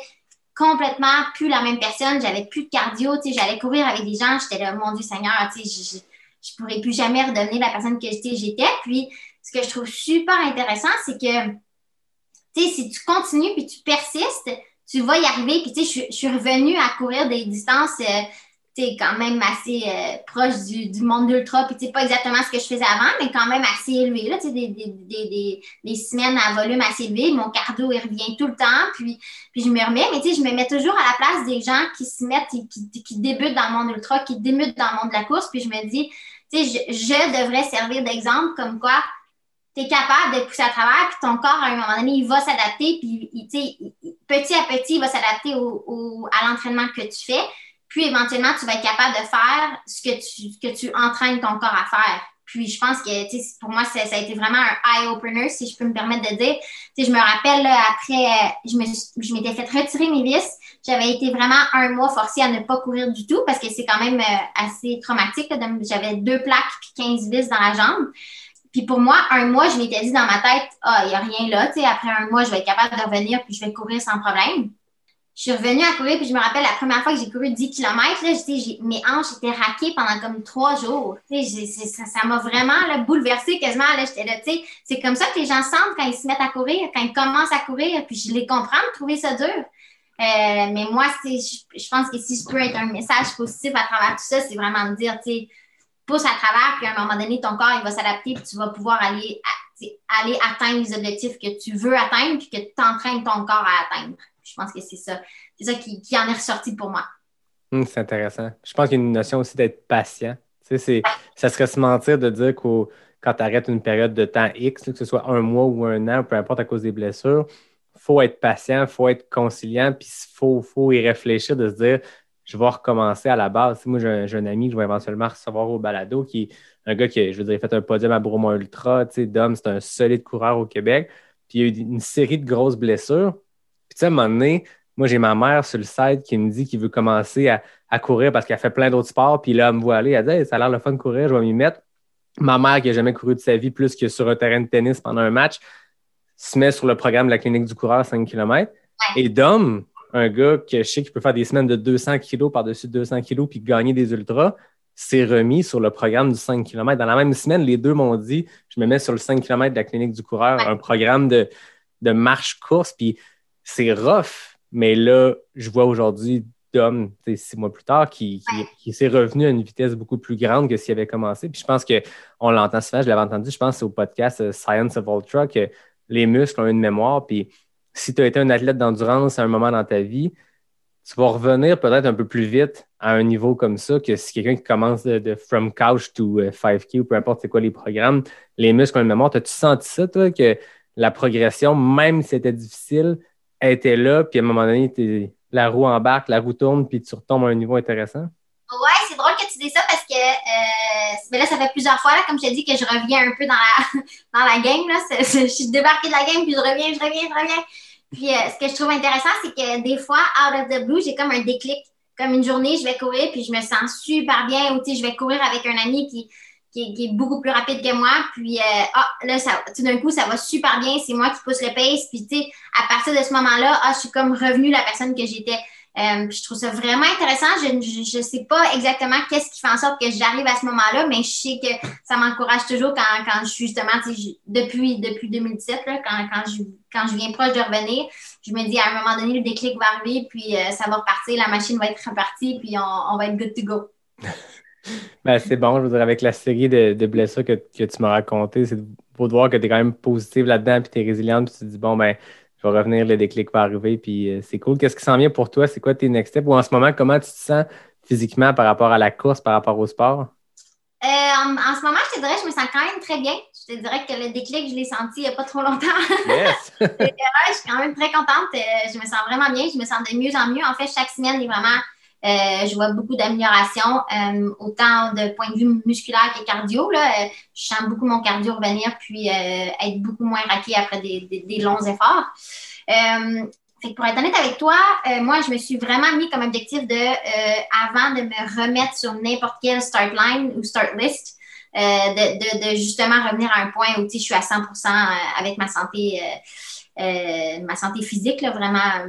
complètement plus la même personne. J'avais plus de cardio. J'allais courir avec des gens. J'étais là, mon Dieu Seigneur, je, je pourrais plus jamais redevenir la personne que j'étais. Puis, ce que je trouve super intéressant, c'est que, si tu continues puis tu persistes, tu vas y arriver. Puis, je, suis revenue à courir des distances, euh, sais, quand même assez euh, proches du, du, monde d'ultra. Puis, sais, pas exactement ce que je faisais avant, mais quand même assez élevé, là, des, des, des, semaines à volume assez élevé. Mon cardio, il revient tout le temps. Puis, puis je me remets, mais tu sais, je me mets toujours à la place des gens qui se mettent, qui, qui, qui débutent dans le monde ultra, qui débutent dans le monde de la course. Puis, je me dis, tu sais, je, devrais servir d'exemple comme quoi tu es capable de pousser à travers, puis ton corps, à un moment donné, il va s'adapter, puis petit à petit, il va s'adapter au, à l'entraînement que tu fais. Puis éventuellement, tu vas être capable de faire ce que tu, que tu entraînes ton corps à faire. Puis je pense que pour moi, ça, a été vraiment un eye-opener, si je peux me permettre de dire. je me rappelle, après, euh, je m'étais fait retirer mes vis. J'avais été vraiment un mois forcée à ne pas courir du tout parce que c'est quand même euh, assez traumatique. J'avais deux plaques puis 15 vis dans la jambe. Puis pour moi, un mois, je m'étais dit dans ma tête, ah, il n'y a rien là. après un mois, je vais être capable de revenir puis je vais courir sans problème je suis revenue à courir, puis je me rappelle la première fois que j'ai couru 10 km, là, mes hanches étaient raquées pendant comme trois jours. Ça m'a vraiment là, bouleversée quasiment. Là, c'est comme ça que les gens sentent quand ils se mettent à courir, quand ils commencent à courir, puis je les comprends de trouver ça dur. Euh, mais moi, je, pense que si je peux être un message positif à travers tout ça, c'est vraiment de dire, tu pousse à travers, puis à un moment donné, ton corps, il va s'adapter, puis tu vas pouvoir aller, aller atteindre les objectifs que tu veux atteindre, puis que tu entraînes ton corps à atteindre. Je pense que c'est ça. C'est ça qui, en est ressorti pour moi. Hum, c'est intéressant. Je pense qu'il y a une notion aussi d'être patient. Tu ça serait se mentir de dire que quand tu arrêtes une période de temps X, que ce soit un mois ou un an, peu importe à cause des blessures, il faut être patient, il faut être conciliant, puis il faut, faut, y réfléchir de se dire je vais recommencer à la base. moi, j'ai un, ami que je vais éventuellement recevoir au balado qui est un gars qui, je veux dire, fait un podium à Bromont Ultra. Tu sais, Dom, c'est un solide coureur au Québec. Puis il y a eu une série de grosses blessures. Puis, tu sais, à un moment donné, moi, j'ai ma mère sur le site qui me dit qu'il veut commencer à, courir parce qu'elle fait plein d'autres sports. Puis là, elle me voit aller. Elle dit Ça a l'air le fun de courir, je vais m'y mettre. Ma mère, qui n'a jamais couru de sa vie plus que sur un terrain de tennis pendant un match, se met sur le programme de la clinique du coureur 5 km. Et Dom, un gars que je sais qui peut faire des semaines de 200 kg par-dessus 200 kg puis gagner des ultras, s'est remis sur le programme du 5 km. Dans la même semaine, les deux m'ont dit Je me mets sur le 5 km de la clinique du coureur, un programme de, de marche-course. Puis c'est rough, mais là, je vois aujourd'hui Dom, six mois plus tard, qui, s'est revenu à une vitesse beaucoup plus grande que s'il avait commencé. Puis je pense qu'on l'entend souvent, je l'avais entendu, je pense au podcast euh, Science of Ultra, que les muscles ont une mémoire. Puis si tu as été un athlète d'endurance à un moment dans ta vie, tu vas revenir peut-être un peu plus vite à un niveau comme ça que si quelqu'un qui commence de, from couch to 5K euh, ou peu importe c'est quoi les programmes, les muscles ont une mémoire. As-tu senti ça, toi, que la progression, même si c'était difficile, était là, puis à un moment donné, la roue embarque, la roue tourne, puis tu retombes à un niveau intéressant? Ouais, c'est drôle que tu dis ça parce que euh, là, ça fait plusieurs fois, là, comme je t'ai dit, que je reviens un peu dans la, <laughs> dans la game. Là. je suis débarquée de la game, puis je reviens, je reviens, je reviens. Puis euh, ce que je trouve intéressant, c'est que des fois, out of the blue, j'ai comme un déclic. Comme une journée, je vais courir, puis je me sens super bien. Ou je vais courir avec un ami qui, qui, est beaucoup plus rapide que moi. Puis, euh, ah, là, ça, tout d'un coup, ça va super bien. C'est moi qui pousse le pace. Puis, tu sais, à partir de ce moment-là, ah, je suis comme revenue la personne que j'étais. Euh, je trouve ça vraiment intéressant. Je ne sais pas exactement qu'est-ce qui fait en sorte que j'arrive à ce moment-là, mais je sais que ça m'encourage toujours quand, quand je suis justement, depuis, depuis 2017, là, quand, quand, je, quand je viens proche de revenir, je me dis à un moment donné, le déclic va arriver, puis euh, ça va repartir, la machine va être repartie, puis on, on va être good to go. <laughs> Ben, c'est bon, je veux dire, avec la série de, blessures que, tu m'as raconté, c'est beau de voir que tu es quand même positive là-dedans, puis tu es résiliente, puis tu te dis, bon, ben, je vais revenir, le déclic va arriver, puis euh, c'est cool. Qu'est-ce qui s'en vient pour toi? C'est quoi tes next steps? Ou en ce moment, comment tu te sens physiquement par rapport à la course, par rapport au sport? Euh, en, ce moment, je te dirais, je me sens quand même très bien. Je te dirais que le déclic, je l'ai senti il n'y a pas trop longtemps. <laughs> Yes! je suis quand même très contente. Euh, je me sens vraiment bien. Je me sens de mieux en mieux. En fait, chaque semaine est vraiment euh, je vois beaucoup d'améliorations, euh, autant de point de vue musculaire que cardio. Là. Euh, je sens beaucoup mon cardio revenir, puis être beaucoup moins raqué après des, des, longs efforts. Fait que pour être honnête avec toi, moi, je me suis vraiment mis comme objectif de, avant de me remettre sur n'importe quel start line ou start list, de, de, de, justement revenir à un point où je suis à 100% avec ma santé, ma santé physique, là, vraiment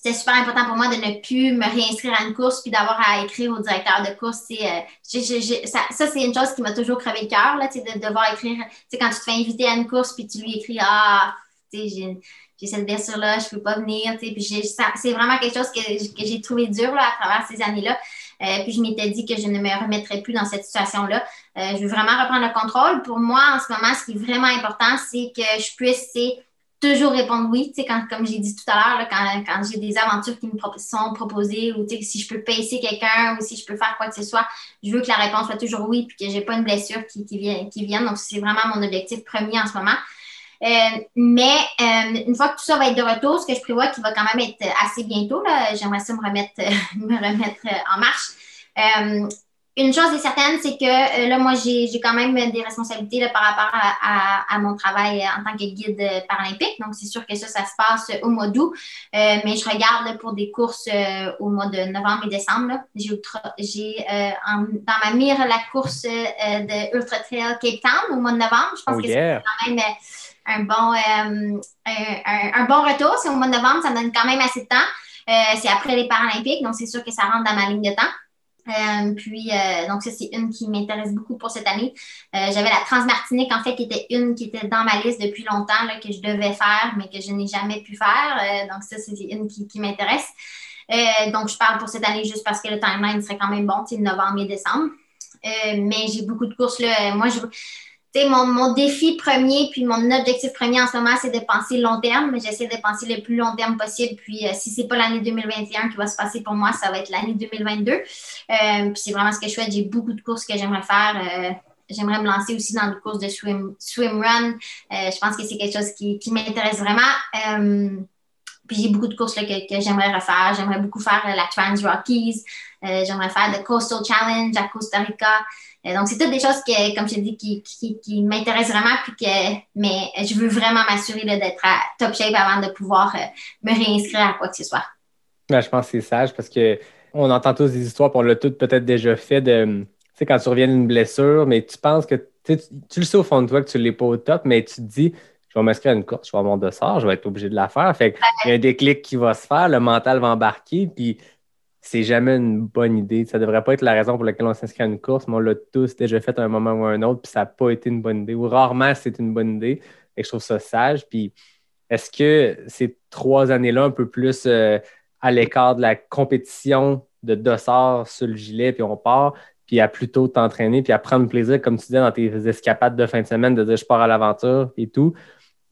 c'était super important pour moi de ne plus me réinscrire à une course puis d'avoir à écrire au directeur de course. Euh, ça, ça c'est une chose qui m'a toujours crevé le cœur, de devoir écrire. Quand tu te fais inviter à une course puis tu lui écris Ah, j'ai cette blessure-là, je peux pas venir. C'est vraiment quelque chose que, que j'ai trouvé dur là, à travers ces années-là. Euh, puis je m'étais dit que je ne me remettrais plus dans cette situation-là. Euh, je veux vraiment reprendre le contrôle. Pour moi, en ce moment, ce qui est vraiment important, c'est que je puisse toujours répondre oui. Tu sais, quand, comme j'ai dit tout à l'heure, quand, quand j'ai des aventures qui me sont proposées ou si je peux pacer quelqu'un ou si je peux faire quoi que ce soit, je veux que la réponse soit toujours oui puis que j'ai pas une blessure qui, qui, vienne, qui vienne. Donc, c'est vraiment mon objectif premier en ce moment. Euh, mais euh, une fois que tout ça va être de retour, ce que je prévois qui va quand même être assez bientôt, j'aimerais ça me remettre, <laughs> me remettre en marche. Euh, une chose est certaine, c'est que euh, là, moi, j'ai quand même des responsabilités là, par rapport à, à, mon travail en tant que guide paralympique. Donc, c'est sûr que ça, ça se passe au mois d'août. Euh, mais je regarde pour des courses euh, au mois de novembre et décembre. J'ai dans ma mire la course de Ultra Trail Cape Town au mois de novembre. Je pense oh, que c'est quand même un bon, un, un, bon retour. C'est au mois de novembre, ça me donne quand même assez de temps. c'est après les Paralympiques, donc c'est sûr que ça rentre dans ma ligne de temps. Euh, puis, euh, donc, ça, c'est une qui m'intéresse beaucoup pour cette année. Euh, j'avais la Transmartinique, en fait, qui était une qui était dans ma liste depuis longtemps, que je devais faire, mais que je n'ai jamais pu faire. donc, ça, c'est une qui, m'intéresse. donc, je parle pour cette année juste parce que le timeline serait quand même bon, sais, novembre et décembre. mais j'ai beaucoup de courses, là. Moi, je mon, défi premier, puis mon objectif premier en ce moment, c'est de penser long terme. mais J'essaie de penser le plus long terme possible. Puis euh, si c'est pas l'année 2021 qui va se passer pour moi, ça va être l'année 2022. Euh, puis c'est vraiment ce que je fais. J'ai beaucoup de courses que j'aimerais faire. Euh, j'aimerais me lancer aussi dans des courses de swim, run. je pense que c'est quelque chose qui, m'intéresse vraiment. puis j'ai beaucoup de courses que, que j'aimerais refaire. J'aimerais beaucoup faire la Trans Rockies. j'aimerais faire le Coastal Challenge à Costa Rica. Euh, donc, c'est toutes des choses que, comme je te dis, qui, qui, m'intéressent vraiment, puis que, mais je veux vraiment m'assurer d'être à top shape avant de pouvoir euh, me réinscrire à quoi que ce soit. Ben, je pense que c'est sage parce que on entend tous des histoires, puis on l'a toutes peut-être déjà fait de, tu sais, quand tu reviens d'une blessure, mais tu penses que, tu, tu le sais au fond de toi que tu ne l'es pas au top, mais tu te dis, je vais m'inscrire à une course, je vais avoir mon dossard, je vais être obligé de la faire. Fait qu'il y a un déclic qui va se faire, le mental va embarquer, puis c'est jamais une bonne idée. Ça devrait pas être la raison pour laquelle on s'inscrit à une course, mais on l'a tous déjà fait à un moment ou à un autre, puis ça n'a pas été une bonne idée, ou rarement c'est une bonne idée. Et je trouve ça sage. Puis est-ce que ces trois années-là, un peu plus euh, à l'écart de la compétition de dossard sur le gilet, puis on part, puis à plutôt t'entraîner, puis à prendre plaisir, comme tu disais, dans tes escapades de fin de semaine, de dire je pars à l'aventure et tout.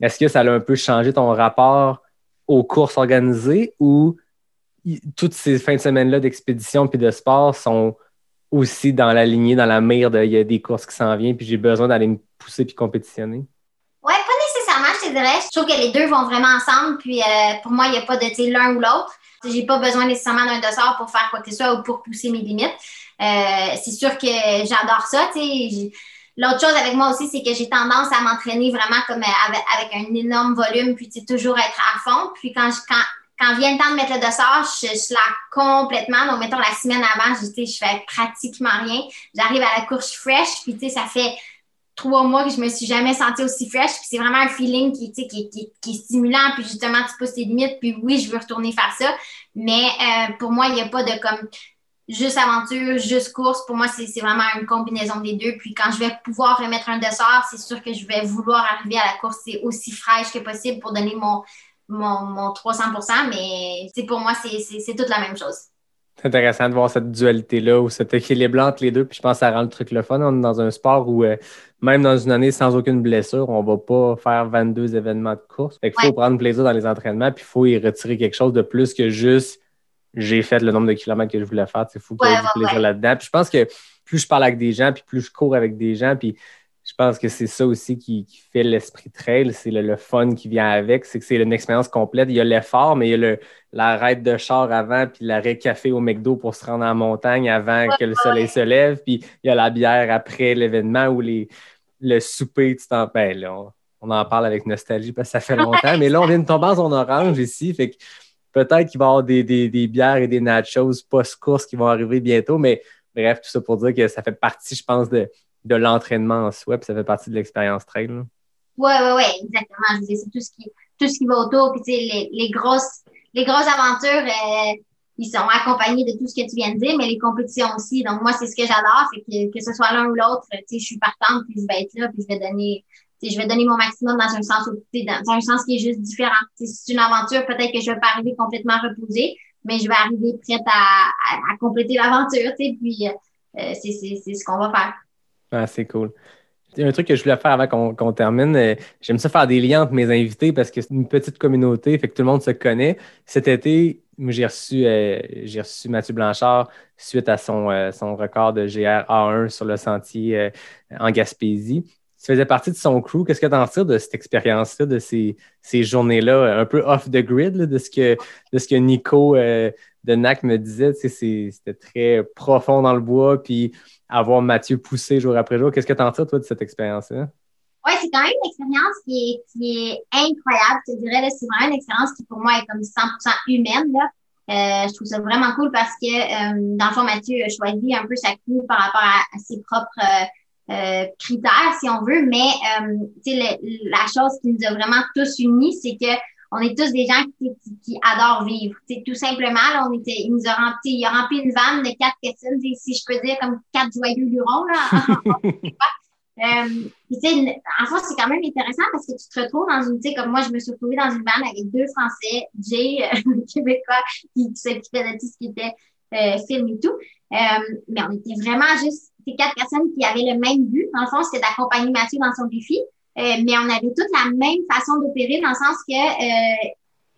Est-ce que ça a un peu changé ton rapport aux courses organisées ou toutes ces fins de semaine-là d'expédition puis de sport sont aussi dans la lignée, dans la mire de il y a des courses qui s'en viennent, puis j'ai besoin d'aller me pousser puis compétitionner? Ouais, pas nécessairement, je te dirais. Je trouve que les deux vont vraiment ensemble, puis euh, pour moi, il n'y a pas de l'un ou l'autre. J'ai pas besoin nécessairement d'un dossard pour faire quoi que ce soit ou pour pousser mes limites. Euh, c'est sûr que j'adore ça. L'autre chose avec moi aussi, c'est que j'ai tendance à m'entraîner vraiment comme euh, avec, avec, un énorme volume, puis toujours être à fond. Puis quand je, quand, quand vient le temps de mettre le dossard, je, je complètement. Donc, mettons, la semaine avant, je, je fais pratiquement rien. J'arrive à la course fraîche, puis, tu sais, ça fait trois mois que je me suis jamais sentie aussi fraîche. Puis, c'est vraiment un feeling qui, est stimulant. Puis, justement, tu pousses tes limites. Puis, oui, je veux retourner faire ça. Mais euh, pour moi, il n'y a pas de comme juste aventure, juste course. Pour moi, c'est vraiment une combinaison des deux. Puis quand je vais pouvoir remettre un dossard, c'est sûr que je vais vouloir arriver à la course aussi fraîche que possible pour donner mon, mon, 300% mais pour moi, c'est toute la même chose. C'est intéressant de voir cette dualité-là ou cet équilibre entre les deux. Puis je pense que ça rend le truc le fun. On est dans un sport où, euh, même dans une année sans aucune blessure, on ne va pas faire 22 événements de course. Fait qu'il faut prendre plaisir dans les entraînements, puis il faut y retirer quelque chose de plus que juste j'ai fait le nombre de kilomètres que je voulais faire. Il faut qu'il y ait du plaisir là-dedans. Puis je pense que plus je parle avec des gens, puis plus je cours avec des gens, puis je pense que c'est ça aussi qui, fait l'esprit trail, c'est le, fun qui vient avec, c'est que c'est une expérience complète. Il y a l'effort, mais il y a l'arrêt de char avant, puis l'arrêt café au McDo pour se rendre en montagne avant que le soleil se lève, puis il y a la bière après l'événement ou les, le souper, tu t'en ben, on, en parle avec nostalgie parce que ça fait longtemps, mais là, on vient de tomber en orange ici, fait que peut-être qu'il va y avoir des, des bières et des nachos post-course qui vont arriver bientôt, mais bref, tout ça pour dire que ça fait partie, je pense, de de l'entraînement en soi, puis ça fait partie de l'expérience trail. Oui, oui, oui, exactement. C'est tout ce qui tout ce qui va autour. Puis les, les grosses les grosses aventures, euh, ils sont accompagnés de tout ce que tu viens de dire, mais les compétitions aussi. Donc moi, c'est ce que j'adore, c'est que, que ce soit l'un ou l'autre, je suis partante, puis je vais être là, puis je vais donner je vais donner mon maximum dans un sens dans un sens qui est juste différent. c'est une aventure, peut-être que je vais pas arriver complètement reposée, mais je vais arriver prête à, à, compléter l'aventure, puis euh, c'est ce qu'on va faire. Ah, c'est cool. un truc que je voulais faire avant qu'on termine. euh, J'aime ça faire des liens entre mes invités parce que c'est une petite communauté, fait que tout le monde se connaît. Cet été, j'ai reçu, euh, j'ai reçu Mathieu Blanchard suite à son, euh, son record de GR A1 sur le sentier en Gaspésie. Tu faisais partie de son crew. Qu'est-ce que tu en tires de cette expérience-là, de ces, ces journées-là, un peu off the grid, de, ce que, de ce que Nico euh, de NAC me disait? C'était très profond dans le bois, puis avoir Mathieu pousser jour après jour. Qu'est-ce que tu en tires, toi, de cette expérience-là? Ouais, c'est quand même une expérience qui est, qui est incroyable. Je te dirais, c'est vraiment une expérience qui, pour moi, est comme 100% humaine, là. Euh, je trouve ça vraiment cool parce que, euh, dans le fond, Mathieu a choisi un peu sa crew par rapport à ses propres euh, critères, si on veut. Mais, euh, le- la chose qui nous a vraiment tous unis, c'est que on est tous des gens qui, qui, qui adorent vivre. Tu sais, tout simplement, là, on était, il nous a rempli, il a rempli une vanne de quatre personnes, si je peux dire, comme quatre joyeux lurons, là. Euh, en fait, c'est quand même intéressant parce que tu te retrouves dans une, tu sais, comme moi, je me suis retrouvée dans une bande avec deux Français, Jay, euh, <laughs> Québécois, qui, qui s'occupait de tout ce qui était euh, film et tout. Euh, mais on était vraiment juste ces quatre personnes qui avaient le même but. Dans le fond, c'était d'accompagner Mathieu dans son défi. Euh, mais on avait toutes la même façon d'opérer dans le sens que euh,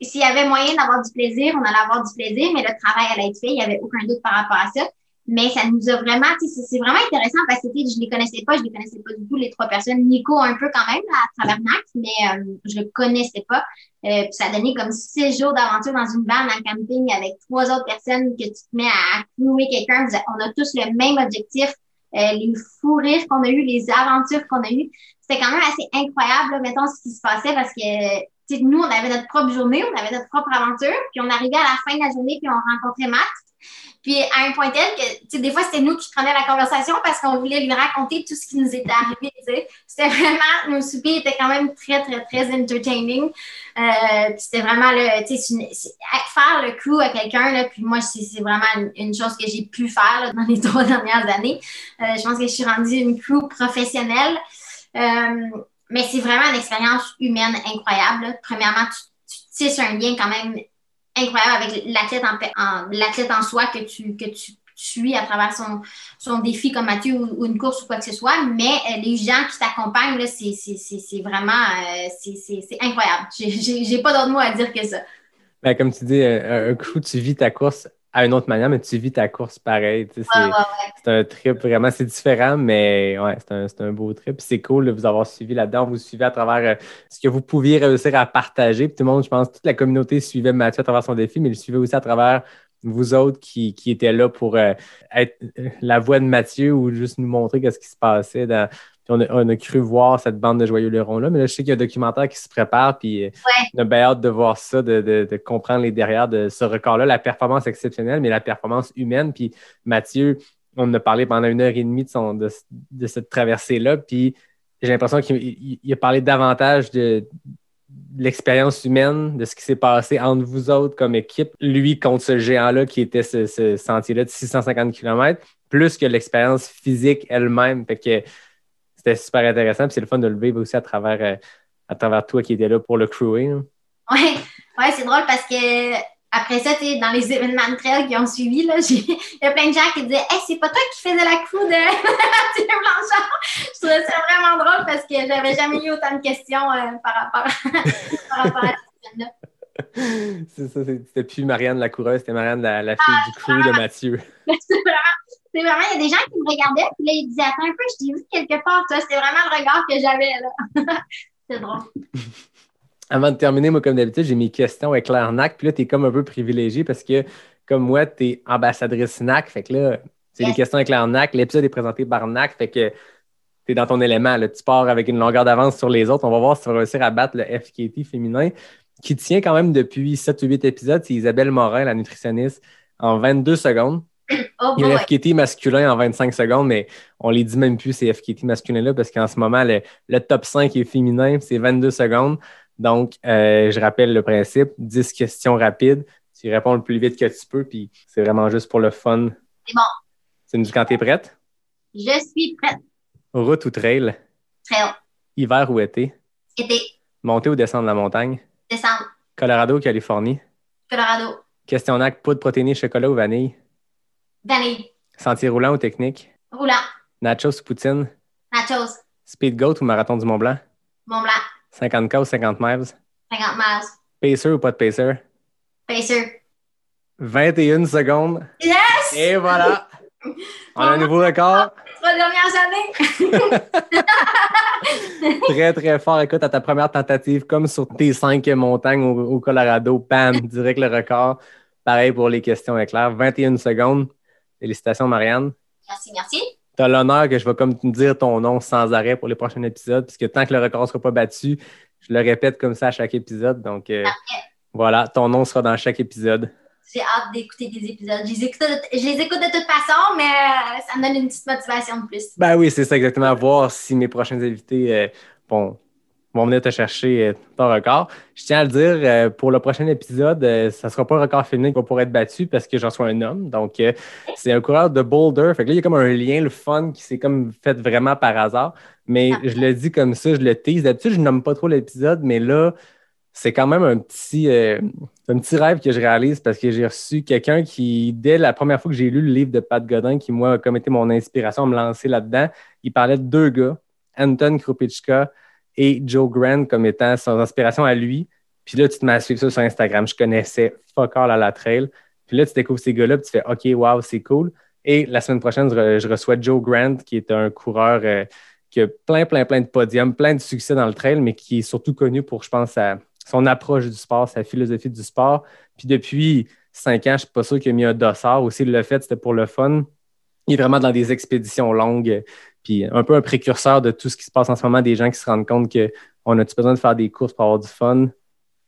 s'il y avait moyen d'avoir du plaisir, on allait avoir du plaisir, mais le travail allait être fait. Il n'y avait aucun doute par rapport à ça. Mais ça nous a vraiment, c'est- c'est vraiment intéressant parce que je les connaissais pas, je les connaissais pas du tout, les trois personnes. Nico un peu quand même, là, à travers NAC, mais euh, je le connaissais pas. Euh, puis ça a donné comme six jours d'aventure dans une van en camping avec trois autres personnes que tu te mets à, clouer quelqu'un. On a tous le même objectif. Euh, les fous rires qu'on a eu, les aventures qu'on a eues. C'était quand même assez incroyable, là, mettons, ce qui se passait parce que nous, on avait notre propre journée, on avait notre propre aventure, puis on arrivait à la fin de la journée, puis on rencontrait Matt. Puis à un point tel que, tu sais, des fois, c'était nous qui prenions la conversation parce qu'on voulait lui raconter tout ce qui nous était arrivé, tu sais. C'était vraiment, nos soupers étaient quand même très, très, très entertaining. Euh, puis c'était vraiment, le, tu sais, faire le crew à quelqu'un, là, puis moi, c'est vraiment une, chose que j'ai pu faire là, dans les <laughs> trois dernières années. Euh, je pense que je suis rendue une crew professionnelle. Euh, mais c'est vraiment une expérience humaine incroyable. Premièrement, tu tisses un lien quand même incroyable avec l'athlète en, l'athlète en soi que tu, que tu suis à travers son, son défi comme Mathieu ou, une course ou quoi que ce soit. Mais euh, les gens qui t'accompagnent, c'est, vraiment euh, c'est, incroyable. J'ai, pas d'autre mot à dire que ça. Ben, comme tu dis, un, un crew, tu vis ta course à une autre manière, mais tu vis ta course pareil. tu sais, C'est Ouais, ouais, ouais. c'est un trip vraiment, c'est différent, mais ouais, c'est un, c'est un beau trip. C'est cool de vous avoir suivi là-dedans. Vous suivez à travers euh, ce que vous pouviez réussir à partager. Puis tout le monde, je pense, toute la communauté suivait Mathieu à travers son défi, mais il suivait aussi à travers vous autres qui, qui étaient là pour euh, être euh, la voix de Mathieu ou juste nous montrer qu'est-ce qui se passait. Dans... On, a, on a cru voir cette bande de joyeux lurons-là, mais là, je sais qu'il y a un documentaire qui se prépare, puis euh, on a bien hâte de voir ça, de, de- de comprendre les derrière de ce record-là, la performance exceptionnelle, mais la performance humaine. Puis Mathieu, on en a parlé pendant une heure et demie de, son, de, de cette traversée-là, puis j'ai l'impression qu'il il- il a parlé davantage de, de l'expérience humaine, de ce qui s'est passé entre vous autres comme équipe, lui contre ce géant-là qui était ce, ce sentier-là de 650 km, plus que l'expérience physique elle-même. Fait que c'était super intéressant, puis c'est le fun de le vivre aussi à travers, euh, à travers toi qui étais là pour le crewing. là. Ouais, ouais c'est drôle parce que après ça, dans les événements de trail qui ont suivi, là, <laughs> j'ai- il y a plein de gens qui disaient Hey, c'est pas toi qui faisais la crew de <laughs> Mathieu Blanchard. Je trouvais ça vraiment drôle parce que j'avais jamais eu autant de questions euh, par rapport, <laughs> par rapport à cette semaine-là. C'est ça, c'était plus Marianne la coureuse, c'était Marianne la, la fille du crew de Mathieu. C'est vraiment, c'est vraiment, il y a des gens qui me regardaient, puis là, ils disaient Attends un peu, je t'ai vu quelque part, toi. C'était vraiment le regard que j'avais, là. <laughs> c'est drôle. Avant de terminer, moi, comme d'habitude, j'ai mes questions avec Claire NAC. Puis là, tu es comme un peu privilégié parce que, comme moi, tu es ambassadrice NAC. Fait que là, c'est les Yes. questions avec NAC. L'épisode est présenté par NAC. Fait que tu es dans ton élément. Là. Tu pars avec une longueur d'avance sur les autres. On va voir si tu vas réussir à battre le FKT féminin qui tient quand même depuis 7 ou 8 épisodes. C'est Isabelle Morin, la nutritionniste, en 22 secondes. Oh Il y a FKT masculin en 25 secondes, mais on les dit même plus, ces FKT masculins-là, parce qu'en ce moment, le, le top 5 est féminin, c'est 22 secondes. Donc, euh, je rappelle le principe 10 questions rapides. Tu réponds le plus vite que tu peux, puis c'est vraiment juste pour le fun. C'est bon. Tu nous dis quand tu es prête? Je suis prête. Route ou trail? Trail. Hiver ou été? Été. Monter ou descendre la montagne? Décembre. Colorado ou Californie? Colorado. Questionnaire poudre protéinée, chocolat ou vanille? Vanille. Sentier roulant ou technique? Roulant. Nachos ou poutine? Nachos. Speed Goat ou Marathon du Mont Blanc? Mont Blanc, 50K ou 50 miles? 50 miles. Pacer ou pas de pacer? Pacer. 21 secondes. Yes! Et voilà! <laughs> On a un nouveau record. <laughs> Trois dernières années. <laughs> Très, très fort. Écoute, à ta première tentative, comme sur tes cinq montagnes au, au Colorado, bam, direct le record. Pareil pour les questions éclairs. 21 secondes. Félicitations, Marianne. merci, merci. Tu as l'honneur que je vais comme te dire ton nom sans arrêt pour les prochains épisodes, puisque tant que le record ne sera pas battu, je le répète comme ça à chaque épisode. Donc, euh, voilà, ton nom sera dans chaque épisode. J'ai hâte d'écouter des épisodes. Je les, écoute de, je les écoute de toute façon, mais euh, ça me donne une petite motivation de plus. Ben oui, c'est ça exactement. Voir si mes prochains invités euh, bon, vont venir te chercher euh, ton record. Je tiens à le dire, euh, pour le prochain épisode, euh, ça ne sera pas un record féminin qui va pouvoir être battu parce que j'en sois un homme. Donc, c'est un coureur de Boulder. Fait que là, il y a comme un lien, le fun, qui s'est comme fait vraiment par hasard. Mais Ah. je le dis comme ça, je le tease. D'habitude, je nomme pas trop l'épisode, mais là, c'est quand même un petit, euh, un petit rêve que je réalise parce que j'ai reçu quelqu'un qui, dès la première fois que j'ai lu le livre de Pat Godin, qui, moi, a comme été mon inspiration à me lancer là-dedans, il parlait de deux gars, Anton Krupichka et Joe Grant, comme étant son inspiration à lui. Puis là, tu te mets à suivre ça sur Instagram. Je connaissais fuck all à la trail. Puis là, tu découvres ces gars-là, puis tu fais OK, wow, c'est cool. Et la semaine prochaine, je, re- je reçois Joe Grant, qui est un coureur euh, qui a plein, plein, plein de podiums, plein de succès dans le trail, mais qui est surtout connu pour, je pense, son approche du sport, sa philosophie du sport. Puis depuis cinq ans, je ne suis pas sûr qu'il a mis un dossard. Aussi, il l'a fait, c'était pour le fun. Il est vraiment dans des expéditions longues, un peu un précurseur de tout ce qui se passe en ce moment, des gens qui se rendent compte qu'on a-tu besoin de faire des courses pour avoir du fun?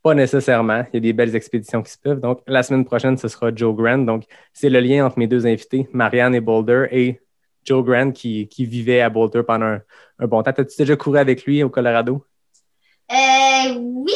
Pas nécessairement. Il y a des belles expéditions qui se peuvent. Donc, la semaine prochaine, ce sera Joe Grant. Donc, c'est le lien entre mes deux invités, Marianne et Boulder, et Joe Grant qui, qui vivait à Boulder pendant un, bon temps. As-tu déjà couru avec lui au Colorado? Euh, oui,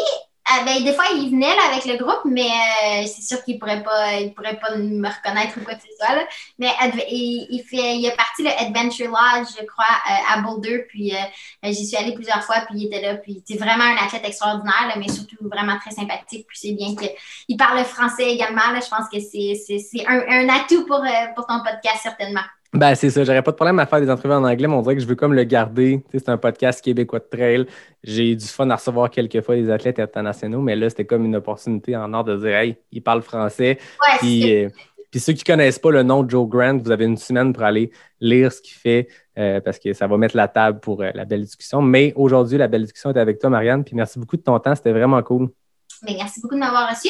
ben, des fois, il venait avec le groupe, mais euh, c'est sûr qu'il ne pourrait, pas, pourrait pas me reconnaître ou quoi que ce soit. Mais il, fait, il est parti le Adventure Lodge, je crois, euh, à Boulder. Puis euh, j'y suis allée plusieurs fois, puis il était là. Puis c'est vraiment un athlète extraordinaire, mais surtout vraiment très sympathique. Puis c'est bien qu'il parle le français également. Je pense que c'est un, un atout pour, euh, pour ton podcast, certainement. Ben, c'est ça. J'aurais pas de problème à faire des entrevues en anglais, mais on dirait que je veux comme le garder. Tu sais, c'est un podcast québécois de trail. J'ai eu du fun à recevoir quelques fois des athlètes internationaux, mais là, c'était comme une opportunité en or de dire, hey, il parle français. Ouais, Puis, c'est- euh, puis ceux qui connaissent pas le nom de Joe Grant, vous avez une semaine pour aller lire ce qu'il fait euh, parce que ça va mettre la table pour euh, la belle discussion. Mais aujourd'hui, la belle discussion est avec toi, Marianne. Puis merci beaucoup de ton temps. C'était vraiment cool. mais merci beaucoup de m'avoir reçu.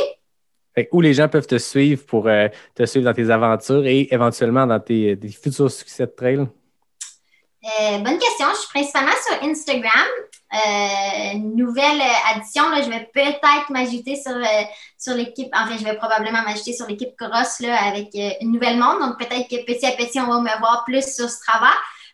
Où les gens peuvent te suivre pour euh, te suivre dans tes aventures et éventuellement dans tes, tes futurs succès de trail? Euh, bonne question. Je suis principalement sur Instagram. Euh, nouvelle euh, addition, là, je vais peut-être m'ajouter sur, euh, sur l'équipe. En fait, je vais probablement m'ajouter sur l'équipe Cross là, avec euh, une nouvelle monde. Donc, peut-être que petit à petit, on va me voir plus sur Strava.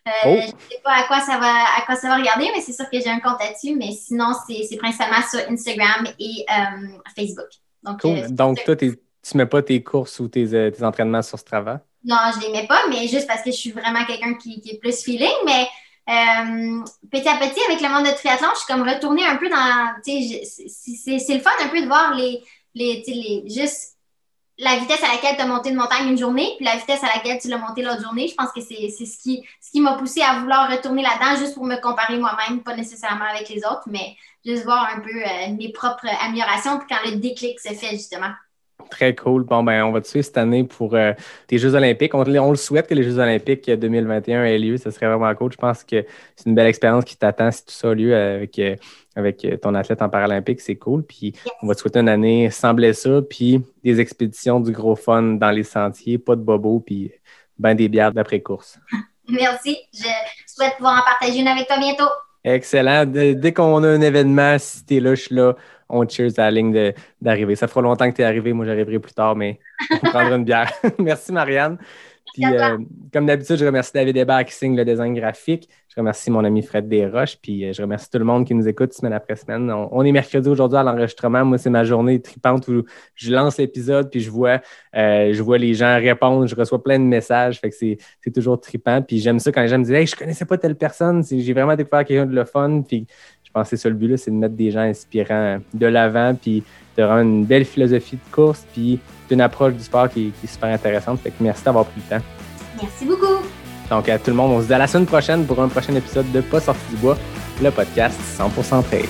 Euh, Oh. Je ne sais pas à quoi ça va, à quoi ça va regarder, mais c'est sûr que j'ai un compte là-dessus. Mais sinon, c'est c'est principalement sur Instagram et euh, Facebook. Donc, Cool. euh, Donc, toi, tu mets pas tes courses ou tes, euh, tes entraînements sur Strava? non, je les mets pas, mais juste parce que je suis vraiment quelqu'un qui, qui est plus feeling. Mais euh, petit à petit, avec le monde de triathlon, je suis comme retournée un peu dans. C'est- le fun un peu de voir les. les, les juste la vitesse à laquelle tu as monté une montagne une journée, puis la vitesse à laquelle tu l'as monté l'autre journée. Je pense que c'est c'est ce qui, ce qui m'a poussé à vouloir retourner là-dedans juste pour me comparer moi-même, pas nécessairement avec les autres, mais juste voir un peu euh, mes propres améliorations, puis quand le déclic se fait, justement. Très cool. Bon, ben, on va te suivre cette année pour euh, tes Jeux Olympiques. On, on le souhaite que les Jeux Olympiques 2021 aient lieu. Ce serait vraiment cool. Je pense que c'est une belle expérience qui t'attend si tout ça a lieu avec, euh, avec euh, ton athlète en paralympique. C'est cool. Puis on va te souhaiter une année sans blessure, puis des expéditions, du gros fun dans les sentiers, pas de bobos, puis ben des bières d'après-course. <laughs> Merci. Je souhaite pouvoir en partager une avec toi bientôt. Excellent. De- dès qu'on a un événement, si t'es là, je suis là, on cheers à la ligne d'arrivée. Ça fera longtemps que tu es arrivé. Moi, j'arriverai plus tard, mais on prendra une bière. <laughs> Merci, Marianne. Puis, euh, comme d'habitude, je remercie David Hébert qui signe le design graphique. Je remercie mon ami Fred Desroches. Puis, euh, je remercie tout le monde qui nous écoute semaine après semaine. On, est mercredi aujourd'hui à l'enregistrement. Moi, c'est ma journée tripante où je lance l'épisode, puis je vois, euh, je vois les gens répondre. Je reçois plein de messages. Fait que c'est toujours tripant. Puis, j'aime ça quand les gens me disent Hey, je connaissais pas telle personne. J'ai vraiment découvert quelqu'un de le fun. Puis, je pense que c'est ça le but, c'est de mettre des gens inspirants de l'avant, puis de rendre une belle philosophie de course, puis une approche du sport qui, qui est super intéressante. Fait que merci d'avoir pris le temps. Merci beaucoup. Donc, à tout le monde, on se dit à la semaine prochaine pour un prochain épisode de Pas sorti du bois, le podcast 100% trail.